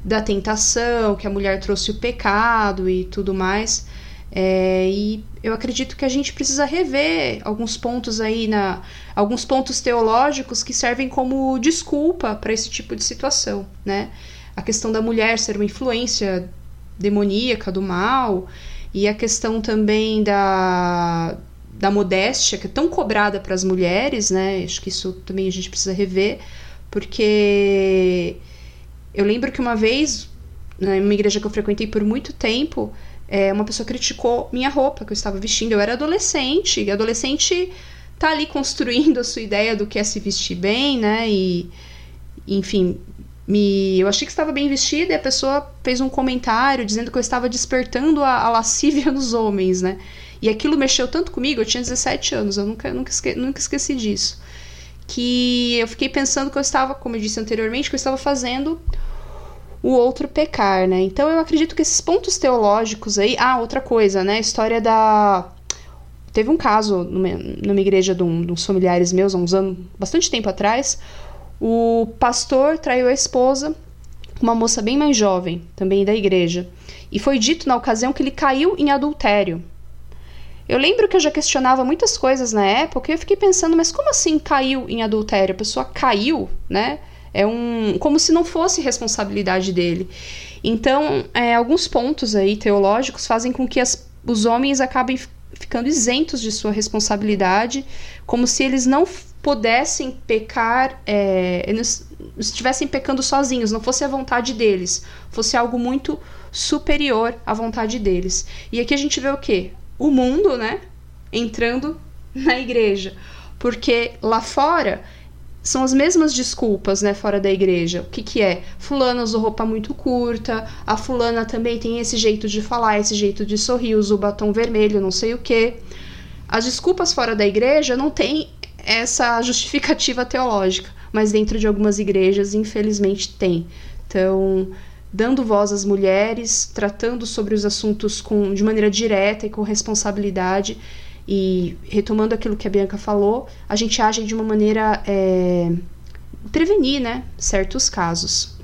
da tentação, que a mulher trouxe o pecado e tudo mais. É, e eu acredito que a gente precisa rever alguns pontos aí na alguns pontos teológicos que servem como desculpa para esse tipo de situação, né? a questão da mulher ser uma influência demoníaca do mal e a questão também da, da modéstia que é tão cobrada para as mulheres, né? Acho que isso também a gente precisa rever, porque eu lembro que uma vez, né, numa igreja que eu frequentei por muito tempo, é, uma pessoa criticou minha roupa que eu estava vestindo. Eu era adolescente, e adolescente tá ali construindo a sua ideia do que é se vestir bem, né? E, enfim, me eu achei que estava bem vestida e a pessoa fez um comentário dizendo que eu estava despertando a, a lascívia nos homens, né? E aquilo mexeu tanto comigo, eu tinha 17 anos, eu nunca, nunca, esque, nunca esqueci disso. Que eu fiquei pensando que eu estava, como eu disse anteriormente, que eu estava fazendo o outro pecar, né? Então eu acredito que esses pontos teológicos aí. Ah, outra coisa, né? A história da. Teve um caso numa, numa igreja de, um, de uns familiares meus, há uns anos, bastante tempo atrás, o pastor traiu a esposa, uma moça bem mais jovem, também da igreja, e foi dito na ocasião que ele caiu em adultério. Eu lembro que eu já questionava muitas coisas na época e eu fiquei pensando, mas como assim caiu em adultério? A pessoa caiu, né? É um. como se não fosse responsabilidade dele. Então, é, alguns pontos aí teológicos fazem com que as, os homens acabem ficando isentos de sua responsabilidade, como se eles não pudessem pecar, é, eles estivessem pecando sozinhos, não fosse a vontade deles, fosse algo muito superior à vontade deles. E aqui a gente vê o quê? O mundo, né, entrando na igreja, porque lá fora são as mesmas desculpas, né, fora da igreja. O que que é? Fulana usou roupa muito curta, a fulana também tem esse jeito de falar, esse jeito de sorrir, usa o batom vermelho, não sei o que. As desculpas fora da igreja não têm essa justificativa teológica, mas dentro de algumas igrejas, infelizmente, tem. Então, dando voz às mulheres, tratando sobre os assuntos com, de maneira direta e com responsabilidade, e retomando aquilo que a Bianca falou, a gente age de uma maneira é, prevenir né, certos casos.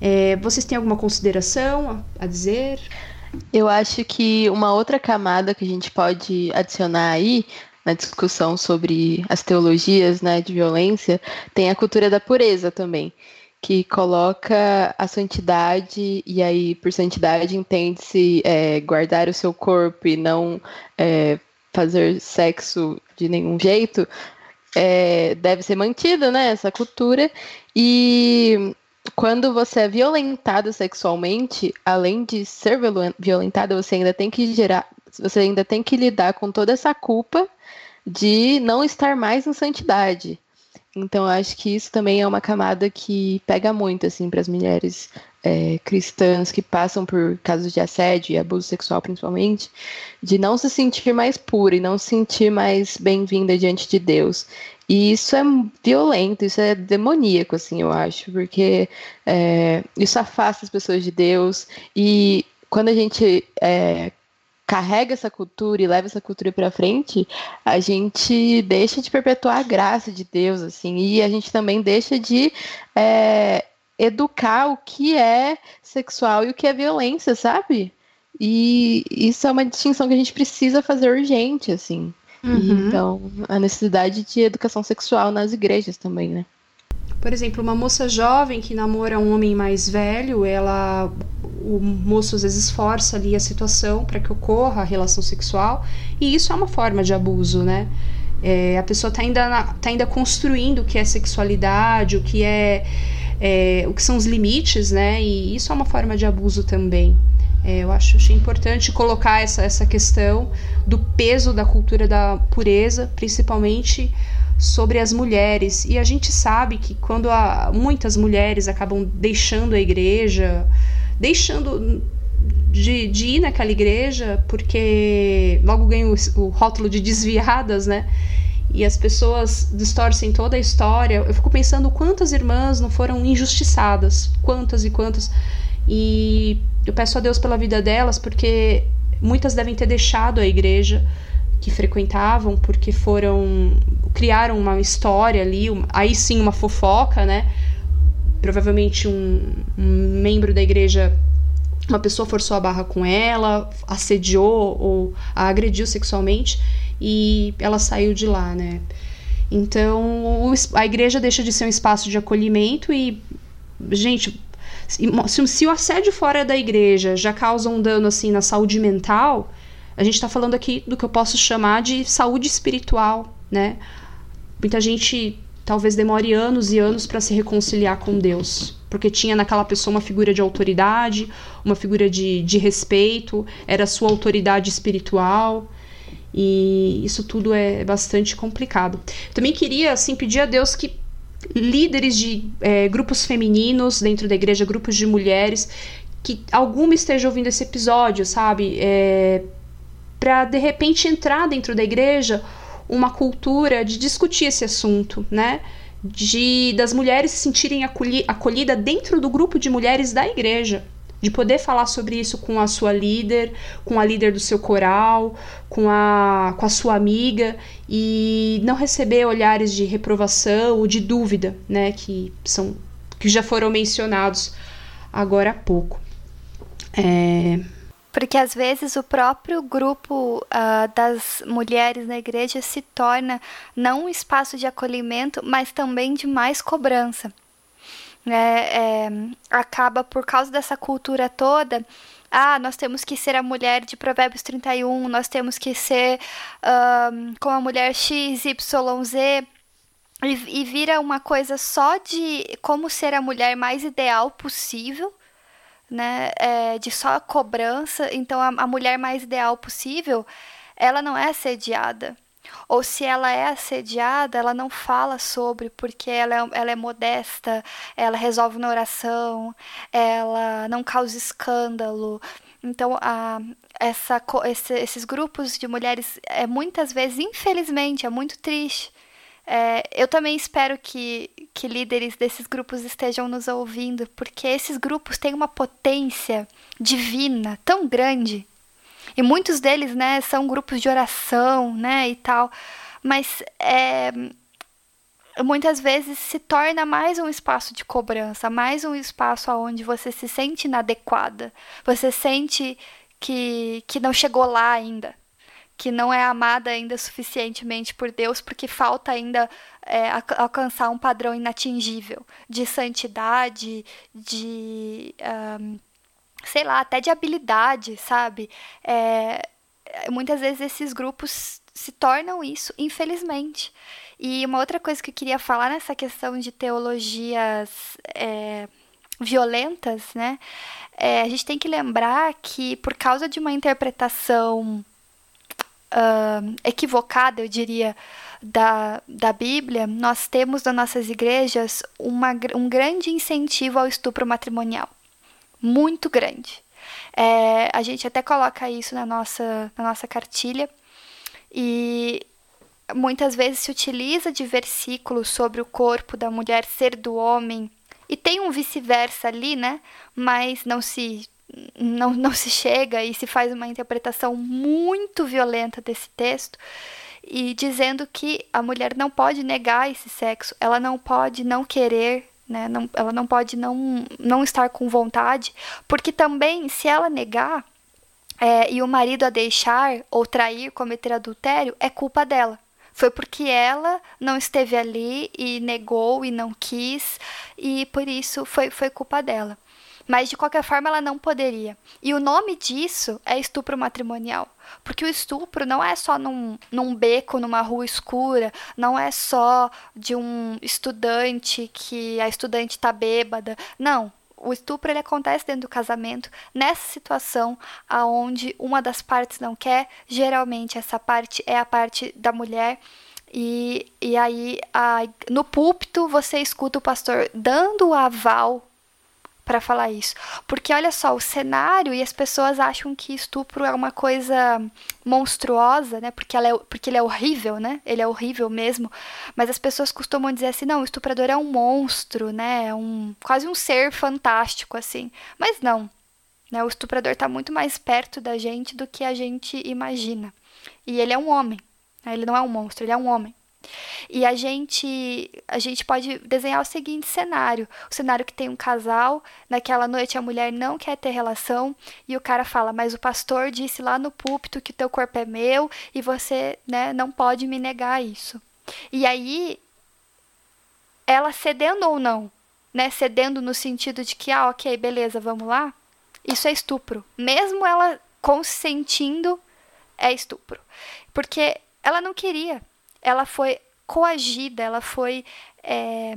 É, vocês têm alguma consideração a, a dizer? Eu acho que uma outra camada que a gente pode adicionar aí na discussão sobre as teologias né, de violência, tem a cultura da pureza também, que coloca a santidade, e aí por santidade entende-se é, guardar o seu corpo e não é, fazer sexo de nenhum jeito, é, deve ser mantida né, essa cultura. E quando você é violentado sexualmente, além de ser violentado, você ainda tem que gerar, você ainda tem que lidar com toda essa culpa de não estar mais em santidade. Então, acho que isso também é uma camada que pega muito, assim, para as mulheres é, cristãs que passam por casos de assédio e abuso sexual, principalmente, de não se sentir mais pura e não se sentir mais bem-vinda diante de Deus. E isso é violento, isso é demoníaco, assim, eu acho, porque é, isso afasta as pessoas de Deus. E quando a gente é, carrega essa cultura e leva essa cultura para frente, a gente deixa de perpetuar a graça de Deus, assim, e a gente também deixa de é, educar o que é sexual e o que é violência, sabe? E isso é uma distinção que a gente precisa fazer urgente, assim. Uhum. Então, a necessidade de educação sexual nas igrejas também, né? Por exemplo, uma moça jovem que namora um homem mais velho, ela o moço às vezes força ali a situação para que ocorra a relação sexual, e isso é uma forma de abuso, né? É, a pessoa está ainda, tá ainda construindo o que é sexualidade, o que é, é, o que são os limites, né? E isso é uma forma de abuso também. É, eu acho, importante colocar essa, essa questão do peso da cultura da pureza, principalmente sobre as mulheres. E a gente sabe que quando muitas mulheres acabam deixando a igreja, deixando de, de ir naquela igreja, porque logo ganham o, o rótulo de desviadas, né? E as pessoas distorcem toda a história, eu fico pensando quantas irmãs não foram injustiçadas, quantas e quantas. E eu peço a Deus pela vida delas, porque muitas devem ter deixado a igreja que frequentavam, porque foram. criaram uma história ali, aí sim uma fofoca, né? Provavelmente um, um membro da igreja uma pessoa forçou a barra com ela, assediou ou a agrediu sexualmente e ela saiu de lá, né? Então, a igreja deixa de ser um espaço de acolhimento e, gente, se, se o assédio fora da igreja já causa um dano assim na saúde mental, a gente está falando aqui do que eu posso chamar de saúde espiritual, né? Muita gente talvez demore anos e anos para se reconciliar com Deus, porque tinha naquela pessoa uma figura de autoridade, uma figura de, de respeito, era sua autoridade espiritual. E isso tudo é bastante complicado. Também queria assim pedir a Deus que líderes de é, grupos femininos dentro da igreja, grupos de mulheres, que alguma esteja ouvindo esse episódio, sabe? É, para de repente entrar dentro da igreja uma cultura de discutir esse assunto, né? De das mulheres se sentirem acolhi acolhidas dentro do grupo de mulheres da igreja de poder falar sobre isso com a sua líder, com a líder do seu coral, com a, com a sua amiga e não receber olhares de reprovação ou de dúvida, né, que são que já foram mencionados agora há pouco. É... Porque às vezes o próprio grupo uh, das mulheres na igreja se torna não um espaço de acolhimento, mas também de mais cobrança né, é, acaba por causa dessa cultura toda. Ah, nós temos que ser a mulher de Provérbios 31, nós temos que ser um, com a mulher X, Y, Z. E, e vira uma coisa só de como ser a mulher mais ideal possível, né? É, de só cobrança. Então, a, a mulher mais ideal possível, ela não é assediada ou se ela é assediada, ela não fala sobre, porque ela é, ela é modesta, ela resolve na oração, ela não causa escândalo. Então, a, essa, esse, esses grupos de mulheres, é muitas vezes, infelizmente, é muito triste. É, eu também espero que, que líderes desses grupos estejam nos ouvindo, porque esses grupos têm uma potência divina tão grande e muitos deles, né, são grupos de oração, né, e tal. Mas é, muitas vezes se torna mais um espaço de cobrança, mais um espaço onde você se sente inadequada, você sente que, que não chegou lá ainda, que não é amada ainda suficientemente por Deus, porque falta ainda é, alcançar um padrão inatingível de santidade, de. Um, sei lá, até de habilidade, sabe? É, muitas vezes esses grupos se tornam isso, infelizmente. E uma outra coisa que eu queria falar nessa questão de teologias é, violentas, né? É, a gente tem que lembrar que por causa de uma interpretação uh, equivocada, eu diria, da, da Bíblia, nós temos nas nossas igrejas uma, um grande incentivo ao estupro matrimonial. Muito grande. É, a gente até coloca isso na nossa, na nossa cartilha. E muitas vezes se utiliza de versículos sobre o corpo da mulher ser do homem. E tem um vice-versa ali, né? Mas não se não, não se chega e se faz uma interpretação muito violenta desse texto e dizendo que a mulher não pode negar esse sexo, ela não pode não querer, né? Não, ela não pode não, não estar com vontade, porque também se ela negar é, e o marido a deixar ou trair, cometer adultério, é culpa dela. Foi porque ela não esteve ali e negou e não quis, e por isso foi, foi culpa dela. Mas de qualquer forma ela não poderia. E o nome disso é estupro matrimonial. Porque o estupro não é só num, num beco, numa rua escura, não é só de um estudante que a estudante está bêbada. Não. O estupro ele acontece dentro do casamento, nessa situação aonde uma das partes não quer, geralmente essa parte é a parte da mulher, e, e aí a, no púlpito você escuta o pastor dando o aval para falar isso. Porque olha só, o cenário e as pessoas acham que estupro é uma coisa monstruosa, né? Porque, ela é, porque ele é horrível, né? Ele é horrível mesmo. Mas as pessoas costumam dizer assim: não, o estuprador é um monstro, né? É um, quase um ser fantástico, assim. Mas não. Né? O estuprador está muito mais perto da gente do que a gente imagina. E ele é um homem. Né? Ele não é um monstro, ele é um homem. E a gente a gente pode desenhar o seguinte cenário: o cenário que tem um casal, naquela noite a mulher não quer ter relação e o cara fala: "Mas o pastor disse lá no púlpito que teu corpo é meu e você, né, não pode me negar isso". E aí ela cedendo ou não, né, cedendo no sentido de que ah, OK, beleza, vamos lá? Isso é estupro. Mesmo ela consentindo é estupro. Porque ela não queria ela foi coagida, ela foi é,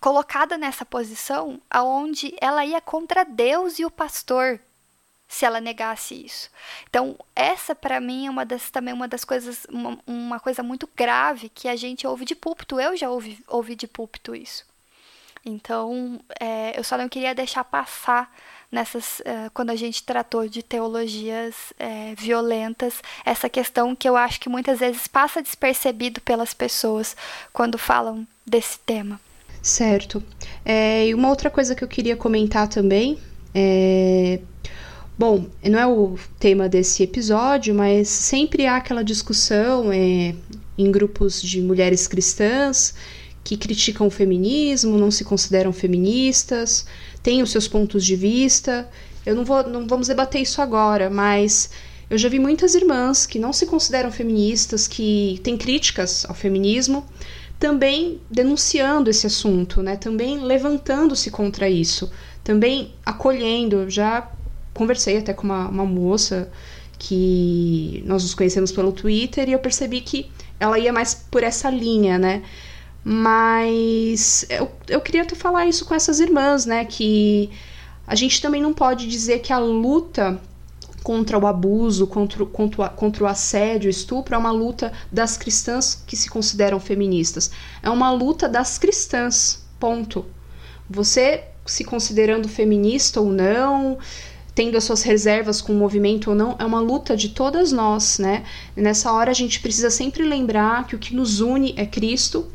colocada nessa posição aonde ela ia contra Deus e o pastor se ela negasse isso. Então, essa para mim é uma das também uma das coisas uma, uma, coisa muito grave que a gente ouve de púlpito. Eu já ouvi, ouvi de púlpito isso. Então, é, eu só não queria deixar passar nessas uh, quando a gente tratou de teologias é, violentas essa questão que eu acho que muitas vezes passa despercebido pelas pessoas quando falam desse tema. Certo. É, e uma outra coisa que eu queria comentar também é Bom, não é o tema desse episódio, mas sempre há aquela discussão é, em grupos de mulheres cristãs que criticam o feminismo, não se consideram feministas, têm os seus pontos de vista. Eu não vou, não vamos debater isso agora, mas eu já vi muitas irmãs que não se consideram feministas, que têm críticas ao feminismo, também denunciando esse assunto, né? Também levantando-se contra isso, também acolhendo. Já conversei até com uma, uma moça que nós nos conhecemos pelo Twitter e eu percebi que ela ia mais por essa linha, né? Mas eu, eu queria te falar isso com essas irmãs, né? Que a gente também não pode dizer que a luta contra o abuso, contra, contra, contra o assédio, o estupro, é uma luta das cristãs que se consideram feministas. É uma luta das cristãs, ponto. Você se considerando feminista ou não, tendo as suas reservas com o movimento ou não, é uma luta de todas nós, né? nessa hora a gente precisa sempre lembrar que o que nos une é Cristo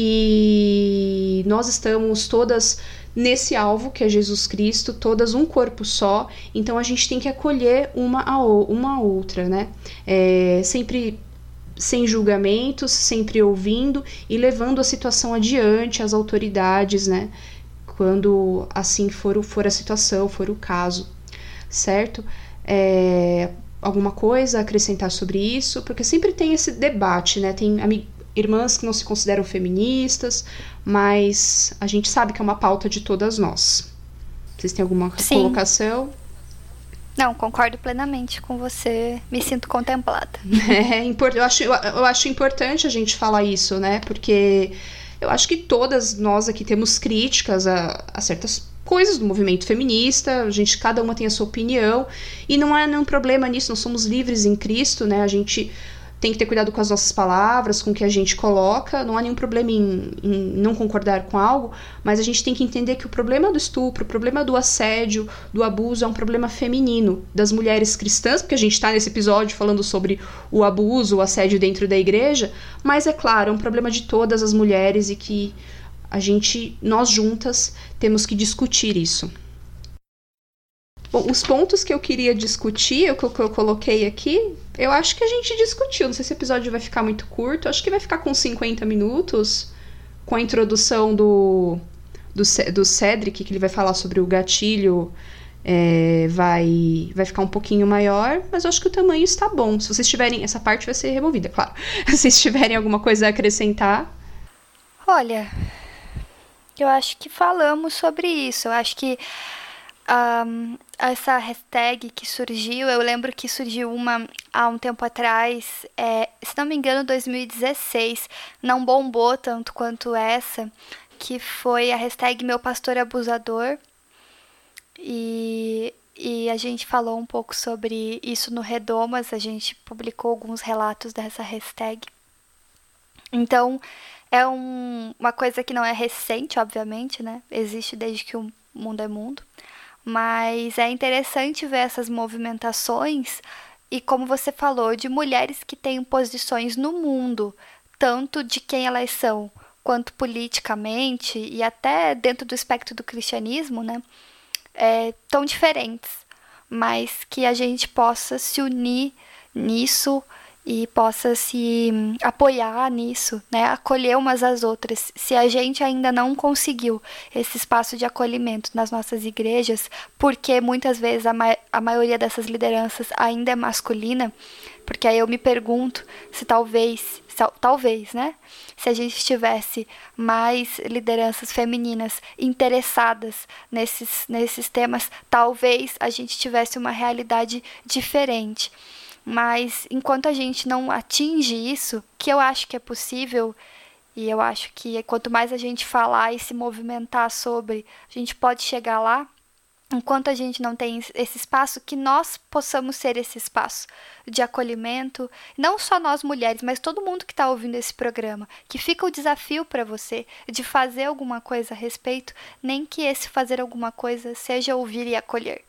e nós estamos todas nesse alvo que é Jesus Cristo, todas um corpo só, então a gente tem que acolher uma a, uma a outra, né? É, sempre sem julgamentos, sempre ouvindo e levando a situação adiante às autoridades, né? Quando assim for, for a situação, for o caso, certo? É, alguma coisa a acrescentar sobre isso? Porque sempre tem esse debate, né? Tem irmãs que não se consideram feministas, mas a gente sabe que é uma pauta de todas nós. Vocês têm alguma Sim. colocação? Não, concordo plenamente com você. Me sinto contemplada. É, eu acho, eu acho importante a gente falar isso, né? Porque eu acho que todas nós aqui temos críticas a, a certas coisas do movimento feminista, a gente, cada uma tem a sua opinião, e não há nenhum problema nisso, nós somos livres em Cristo, né? A gente tem que ter cuidado com as nossas palavras, com o que a gente coloca. Não há nenhum problema em, em, não concordar com algo, mas a gente tem que entender que o problema do estupro, o problema do assédio, do abuso é um problema feminino das mulheres cristãs, porque a gente está nesse episódio falando sobre o abuso, o assédio dentro da igreja, mas é claro, é um problema de todas as mulheres e que a gente, nós juntas, temos que discutir isso. Bom, os pontos que eu queria discutir, o que eu coloquei aqui, eu acho que a gente discutiu. Não sei se o episódio vai ficar muito curto, acho que vai ficar com 50 minutos, com a introdução do, do, do Cedric, que ele vai falar sobre o gatilho, é, vai, vai ficar um pouquinho maior, mas eu acho que o tamanho está bom. Se vocês tiverem. Essa parte vai ser removida, claro. Se vocês tiverem alguma coisa a acrescentar. Olha, eu acho que falamos sobre isso. Eu acho que um, essa hashtag que surgiu, eu lembro que surgiu uma há um tempo atrás, é, se não me engano, 2016, não bombou tanto quanto essa, que foi a hashtag Meu Pastor Abusador. E, e a gente falou um pouco sobre isso no Redomas, a gente publicou alguns relatos dessa hashtag. Então, é um, uma coisa que não é recente, obviamente, né? Existe desde que o mundo é mundo. Mas é interessante ver essas movimentações e, como você falou, de mulheres que têm posições no mundo, tanto de quem elas são, quanto politicamente e até dentro do espectro do cristianismo, né? É, tão diferentes, mas que a gente possa se unir nisso e possa se apoiar nisso, né? Acolher umas às outras. Se a gente ainda não conseguiu esse espaço de acolhimento nas nossas igrejas, porque muitas vezes a, ma a maioria dessas lideranças ainda é masculina, porque aí eu me pergunto se talvez, se, talvez, né? Se a gente tivesse mais lideranças femininas interessadas nesses, nesses temas, talvez a gente tivesse uma realidade diferente. Mas enquanto a gente não atinge isso, que eu acho que é possível, e eu acho que quanto mais a gente falar e se movimentar sobre, a gente pode chegar lá. Enquanto a gente não tem esse espaço, que nós possamos ser esse espaço de acolhimento, não só nós mulheres, mas todo mundo que está ouvindo esse programa, que fica o desafio para você de fazer alguma coisa a respeito, nem que esse fazer alguma coisa seja ouvir e acolher,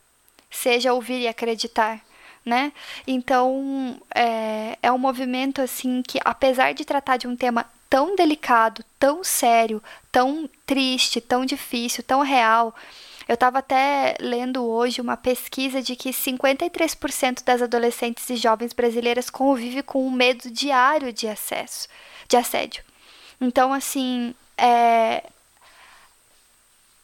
seja ouvir e acreditar, né? Então é, é um movimento assim que, apesar de tratar de um tema tão delicado, tão sério, tão triste, tão difícil, tão real. Eu estava até lendo hoje uma pesquisa de que 53% das adolescentes e jovens brasileiras convivem com um medo diário de acesso, de assédio. Então, assim, é,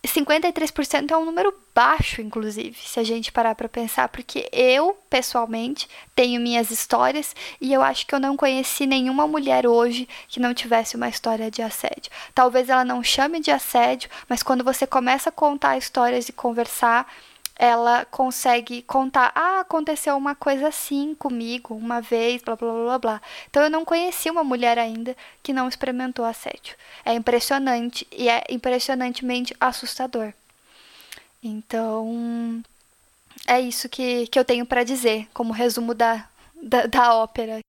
53% é um número baixo, inclusive, se a gente parar para pensar, porque eu, pessoalmente, tenho minhas histórias e eu acho que eu não conheci nenhuma mulher hoje que não tivesse uma história de assédio. Talvez ela não chame de assédio, mas quando você começa a contar histórias e conversar, ela consegue contar, ah, aconteceu uma coisa assim comigo uma vez, blá blá blá blá. Então eu não conheci uma mulher ainda que não experimentou assédio. É impressionante e é impressionantemente assustador. Então é isso que, que eu tenho para dizer como resumo da, da, da ópera.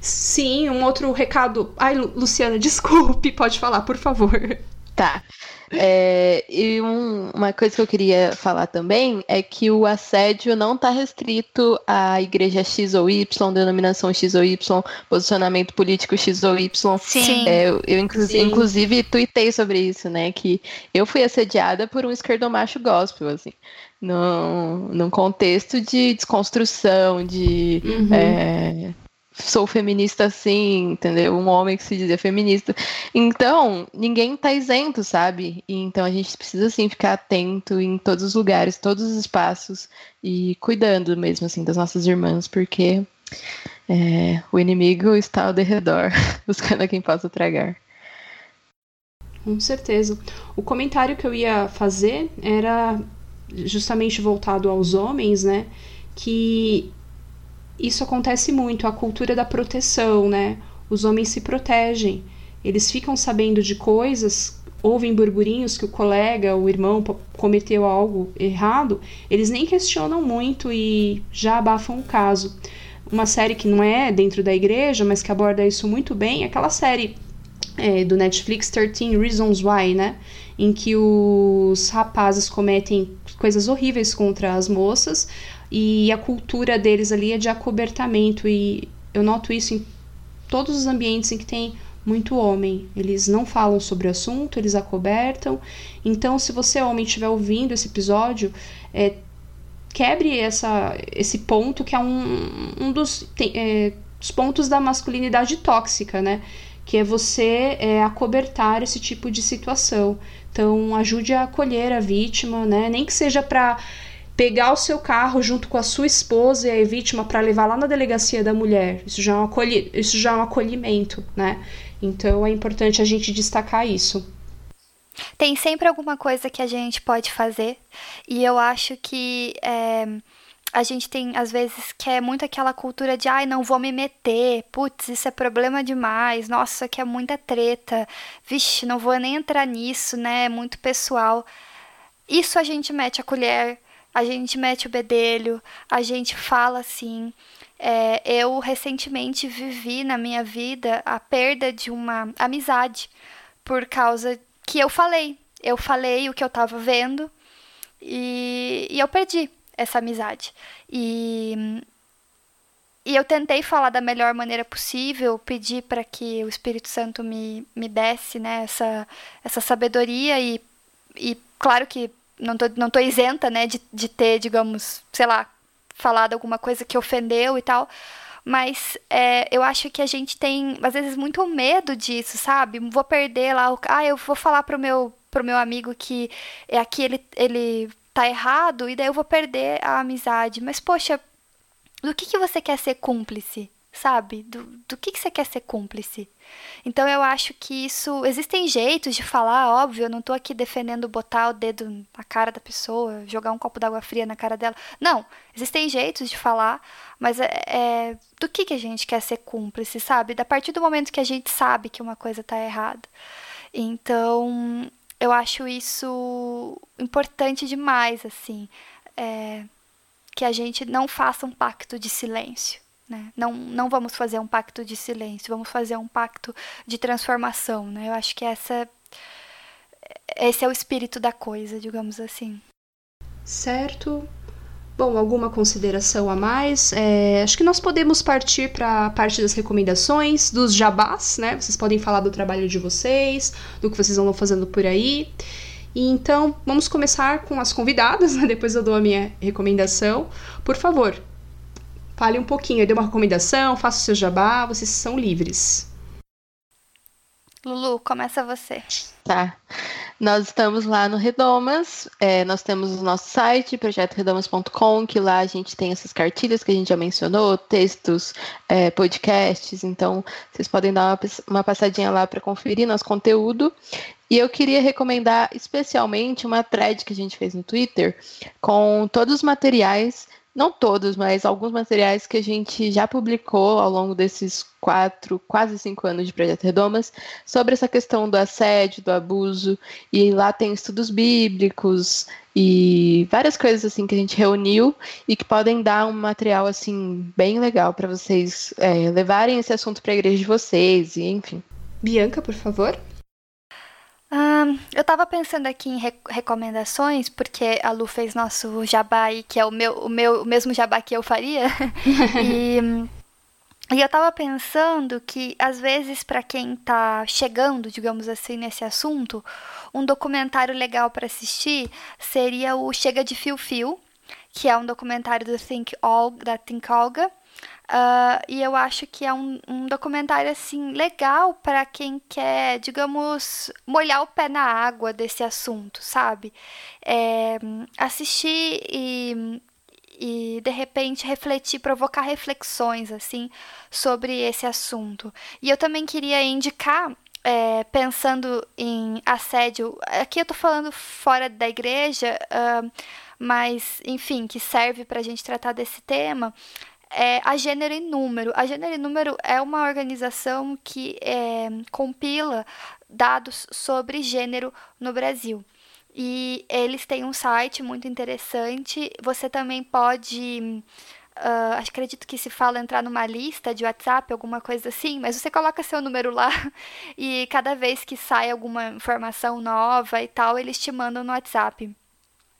Sim, um outro recado. Ai, Luciana, desculpe, pode falar, por favor. Tá. É, e um, uma coisa que eu queria falar também é que o assédio não está restrito à igreja X ou Y, denominação X ou Y, posicionamento político X ou Y. Sim. É, eu, eu inclusive, Sim. inclusive tuitei sobre isso, né? Que eu fui assediada por um esquerdomacho gospel, assim. Num, num contexto de desconstrução, de uhum. é, sou feminista sim, entendeu? Um homem que se dizia feminista. Então, ninguém tá isento, sabe? Então a gente precisa sim ficar atento em todos os lugares, todos os espaços e cuidando mesmo assim das nossas irmãs, porque é, o inimigo está ao derredor, buscando a quem possa tragar. Com certeza. O comentário que eu ia fazer era justamente voltado aos homens, né? Que isso acontece muito, a cultura da proteção, né? Os homens se protegem. eles ficam sabendo de coisas, ouvem burburinhos que o colega, o irmão cometeu algo errado, eles nem questionam muito e já abafam o caso. Uma série que não é dentro da igreja, mas que aborda isso muito bem, é aquela série é, do Netflix 13 Reasons Why, né? Em que os rapazes cometem coisas horríveis contra as moças e a cultura deles ali é de acobertamento e eu noto isso em todos os ambientes em que tem muito homem. Eles não falam sobre o assunto, eles acobertam. Então, se você, homem, estiver ouvindo esse episódio, é, quebre essa, esse ponto que é um, um dos, tem, é, dos pontos da masculinidade tóxica, né? Que é você é, acobertar esse tipo de situação. Então, ajude a acolher a vítima, né? Nem que seja para pegar o seu carro junto com a sua esposa e a vítima para levar lá na delegacia da mulher. Isso já, é um acolhi isso já é um acolhimento, né? Então é importante a gente destacar isso. Tem sempre alguma coisa que a gente pode fazer, e eu acho que é, a gente tem, às vezes, que é muito aquela cultura de ai, não vou me meter, putz, isso é problema demais, nossa, isso aqui é muita treta, vixe, não vou nem entrar nisso, né? É muito pessoal. Isso a gente mete a colher, a gente mete o bedelho, a gente fala assim. É, eu recentemente vivi na minha vida a perda de uma amizade por causa que eu falei. Eu falei o que eu estava vendo e, e eu perdi essa amizade. E, e eu tentei falar da melhor maneira possível, pedir para que o Espírito Santo me, me desse né, essa, essa sabedoria e, e claro que não tô, não tô isenta, né, de, de ter, digamos, sei lá, falado alguma coisa que ofendeu e tal. Mas é, eu acho que a gente tem, às vezes, muito medo disso, sabe? Vou perder lá o. Ah, eu vou falar pro meu, pro meu amigo que é aqui ele, ele tá errado, e daí eu vou perder a amizade. Mas, poxa, do que, que você quer ser cúmplice? Sabe? Do, do que, que você quer ser cúmplice. Então eu acho que isso. Existem jeitos de falar, óbvio, eu não tô aqui defendendo botar o dedo na cara da pessoa, jogar um copo d'água fria na cara dela. Não, existem jeitos de falar, mas é, é, do que, que a gente quer ser cúmplice, sabe? Da partir do momento que a gente sabe que uma coisa tá errada. Então, eu acho isso importante demais, assim. É, que a gente não faça um pacto de silêncio. Né? Não, não vamos fazer um pacto de silêncio, vamos fazer um pacto de transformação. Né? Eu acho que essa, esse é o espírito da coisa, digamos assim. Certo. Bom, alguma consideração a mais? É, acho que nós podemos partir para a parte das recomendações, dos jabás, né? Vocês podem falar do trabalho de vocês, do que vocês andam fazendo por aí. E então, vamos começar com as convidadas, né? depois eu dou a minha recomendação. Por favor, Fale um pouquinho, eu dei uma recomendação, faça o seu jabá, vocês são livres. Lulu, começa você. Tá. Nós estamos lá no Redomas, é, nós temos o nosso site, projetoredomas.com, que lá a gente tem essas cartilhas que a gente já mencionou, textos, é, podcasts, então vocês podem dar uma, uma passadinha lá para conferir nosso conteúdo. E eu queria recomendar especialmente uma thread que a gente fez no Twitter com todos os materiais não todos, mas alguns materiais que a gente já publicou ao longo desses quatro, quase cinco anos de Projeto Redomas, sobre essa questão do assédio, do abuso, e lá tem estudos bíblicos e várias coisas assim que a gente reuniu e que podem dar um material assim bem legal para vocês é, levarem esse assunto para a igreja de vocês e enfim. Bianca, por favor eu tava pensando aqui em re recomendações, porque a Lu fez nosso jabá aí, que é o meu, o meu o mesmo jabá que eu faria. e, e eu tava pensando que, às vezes, para quem tá chegando, digamos assim, nesse assunto, um documentário legal para assistir seria o Chega de Fio Fio, que é um documentário do Think da Think Olga. Uh, e eu acho que é um, um documentário assim legal para quem quer, digamos, molhar o pé na água desse assunto, sabe? É, assistir e, e de repente refletir, provocar reflexões assim sobre esse assunto. E eu também queria indicar é, pensando em assédio, aqui eu tô falando fora da igreja, uh, mas enfim, que serve para a gente tratar desse tema é a Gênero e Número. A Gênero e Número é uma organização que é, compila dados sobre gênero no Brasil. E eles têm um site muito interessante. Você também pode. Uh, acredito que se fala entrar numa lista de WhatsApp, alguma coisa assim, mas você coloca seu número lá e cada vez que sai alguma informação nova e tal, eles te mandam no WhatsApp.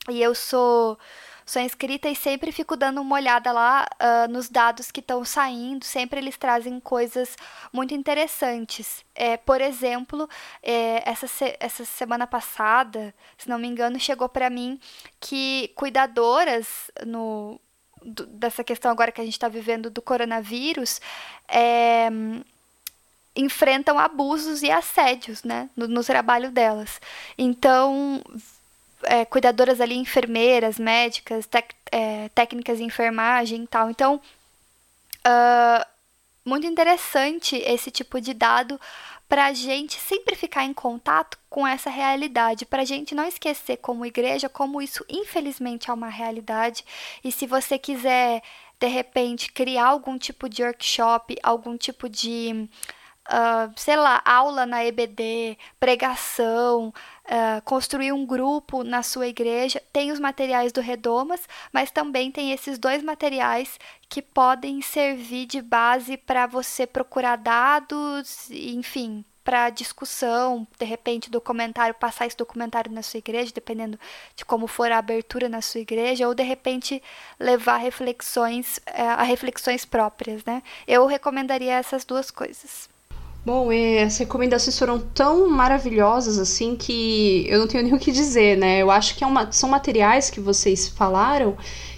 E eu sou sou inscrita e sempre fico dando uma olhada lá uh, nos dados que estão saindo. Sempre eles trazem coisas muito interessantes. É, por exemplo, é, essa, se essa semana passada, se não me engano, chegou para mim que cuidadoras no dessa questão agora que a gente está vivendo do coronavírus é, enfrentam abusos e assédios né, no, no trabalho delas. Então, é, cuidadoras ali, enfermeiras, médicas, tec, é, técnicas de enfermagem e tal. Então, uh, muito interessante esse tipo de dado para a gente sempre ficar em contato com essa realidade, para a gente não esquecer como igreja como isso infelizmente é uma realidade. E se você quiser de repente criar algum tipo de workshop, algum tipo de uh, sei lá, aula na EBD, pregação, uh, construir um grupo na sua igreja. Tem os materiais do Redomas, mas também tem esses dois materiais que podem servir de base para você procurar dados, enfim, para discussão, de repente, documentário, passar esse documentário na sua igreja, dependendo de como for a abertura na sua igreja, ou de repente levar reflexões uh, a reflexões próprias, né? Eu recomendaria essas duas coisas. Bom, é, as recomendações foram tão maravilhosas assim que eu não tenho nem o que dizer, né? Eu acho que é uma, são materiais que vocês falaram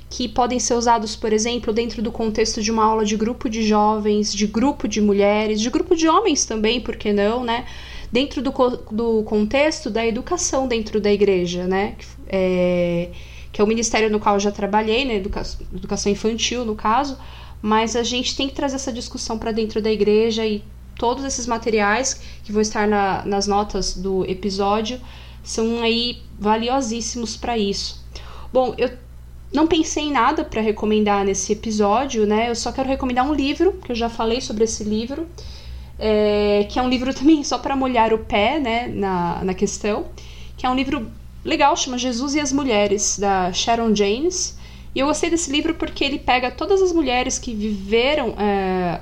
que podem ser usados, por exemplo, dentro do contexto de uma aula de grupo de jovens, de grupo de mulheres, de grupo de homens também, por que não, né? Dentro do, do contexto da educação dentro da igreja, né? É, que é o ministério no qual eu já trabalhei, né? Educa educação infantil, no caso. Mas a gente tem que trazer essa discussão para dentro da igreja e todos esses materiais que vão estar na, nas notas do episódio são aí valiosíssimos para isso. Bom, eu não pensei em nada para recomendar nesse episódio, né? Eu só quero recomendar um livro, que eu já falei sobre esse livro, é, que é um livro também só para molhar o pé, né, na, na questão, que é um livro legal, chama Jesus e as Mulheres, da Sharon James. E eu gostei desse livro porque ele pega todas as mulheres que viveram é,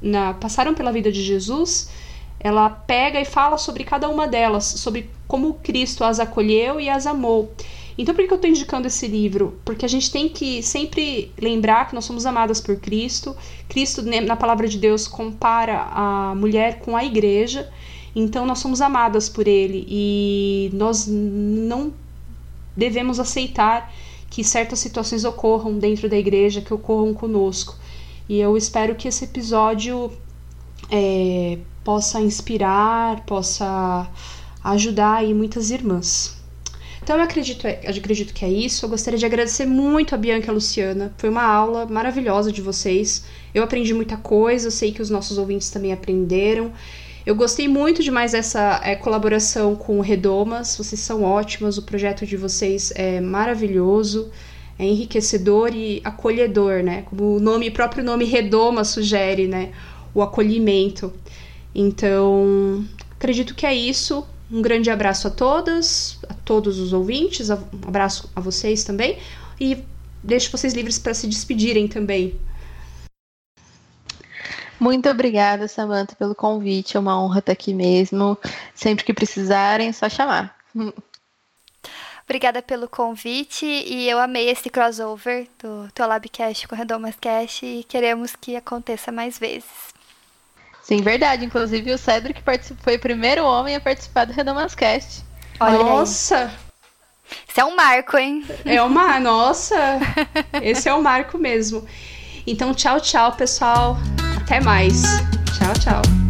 na, passaram pela vida de Jesus, ela pega e fala sobre cada uma delas, sobre como Cristo as acolheu e as amou. Então, por que eu estou indicando esse livro? Porque a gente tem que sempre lembrar que nós somos amadas por Cristo. Cristo, né, na palavra de Deus, compara a mulher com a igreja. Então, nós somos amadas por Ele e nós não devemos aceitar que certas situações ocorram dentro da igreja, que ocorram conosco. E eu espero que esse episódio é, possa inspirar, possa ajudar aí muitas irmãs. Então eu acredito, eu acredito que é isso. Eu gostaria de agradecer muito a Bianca e a Luciana. Foi uma aula maravilhosa de vocês. Eu aprendi muita coisa, eu sei que os nossos ouvintes também aprenderam. Eu gostei muito demais dessa é, colaboração com o Redomas. Vocês são ótimas, o projeto de vocês é maravilhoso é enriquecedor e acolhedor, né? Como o nome, próprio nome Redoma sugere, né? O acolhimento. Então, acredito que é isso. Um grande abraço a todas, a todos os ouvintes, um abraço a vocês também e deixo vocês livres para se despedirem também. Muito obrigada, Samantha, pelo convite. É uma honra estar aqui mesmo. Sempre que precisarem, é só chamar. Obrigada pelo convite e eu amei esse crossover do teu Labcast com o Redomas Cast e queremos que aconteça mais vezes. Sim, verdade. Inclusive o Cedric foi o primeiro homem a participar do Redomas Cast. Olha Nossa! Aí. Isso é um marco, hein? É uma, nossa! Esse é o marco mesmo. Então, tchau, tchau, pessoal. Até mais. Tchau, tchau.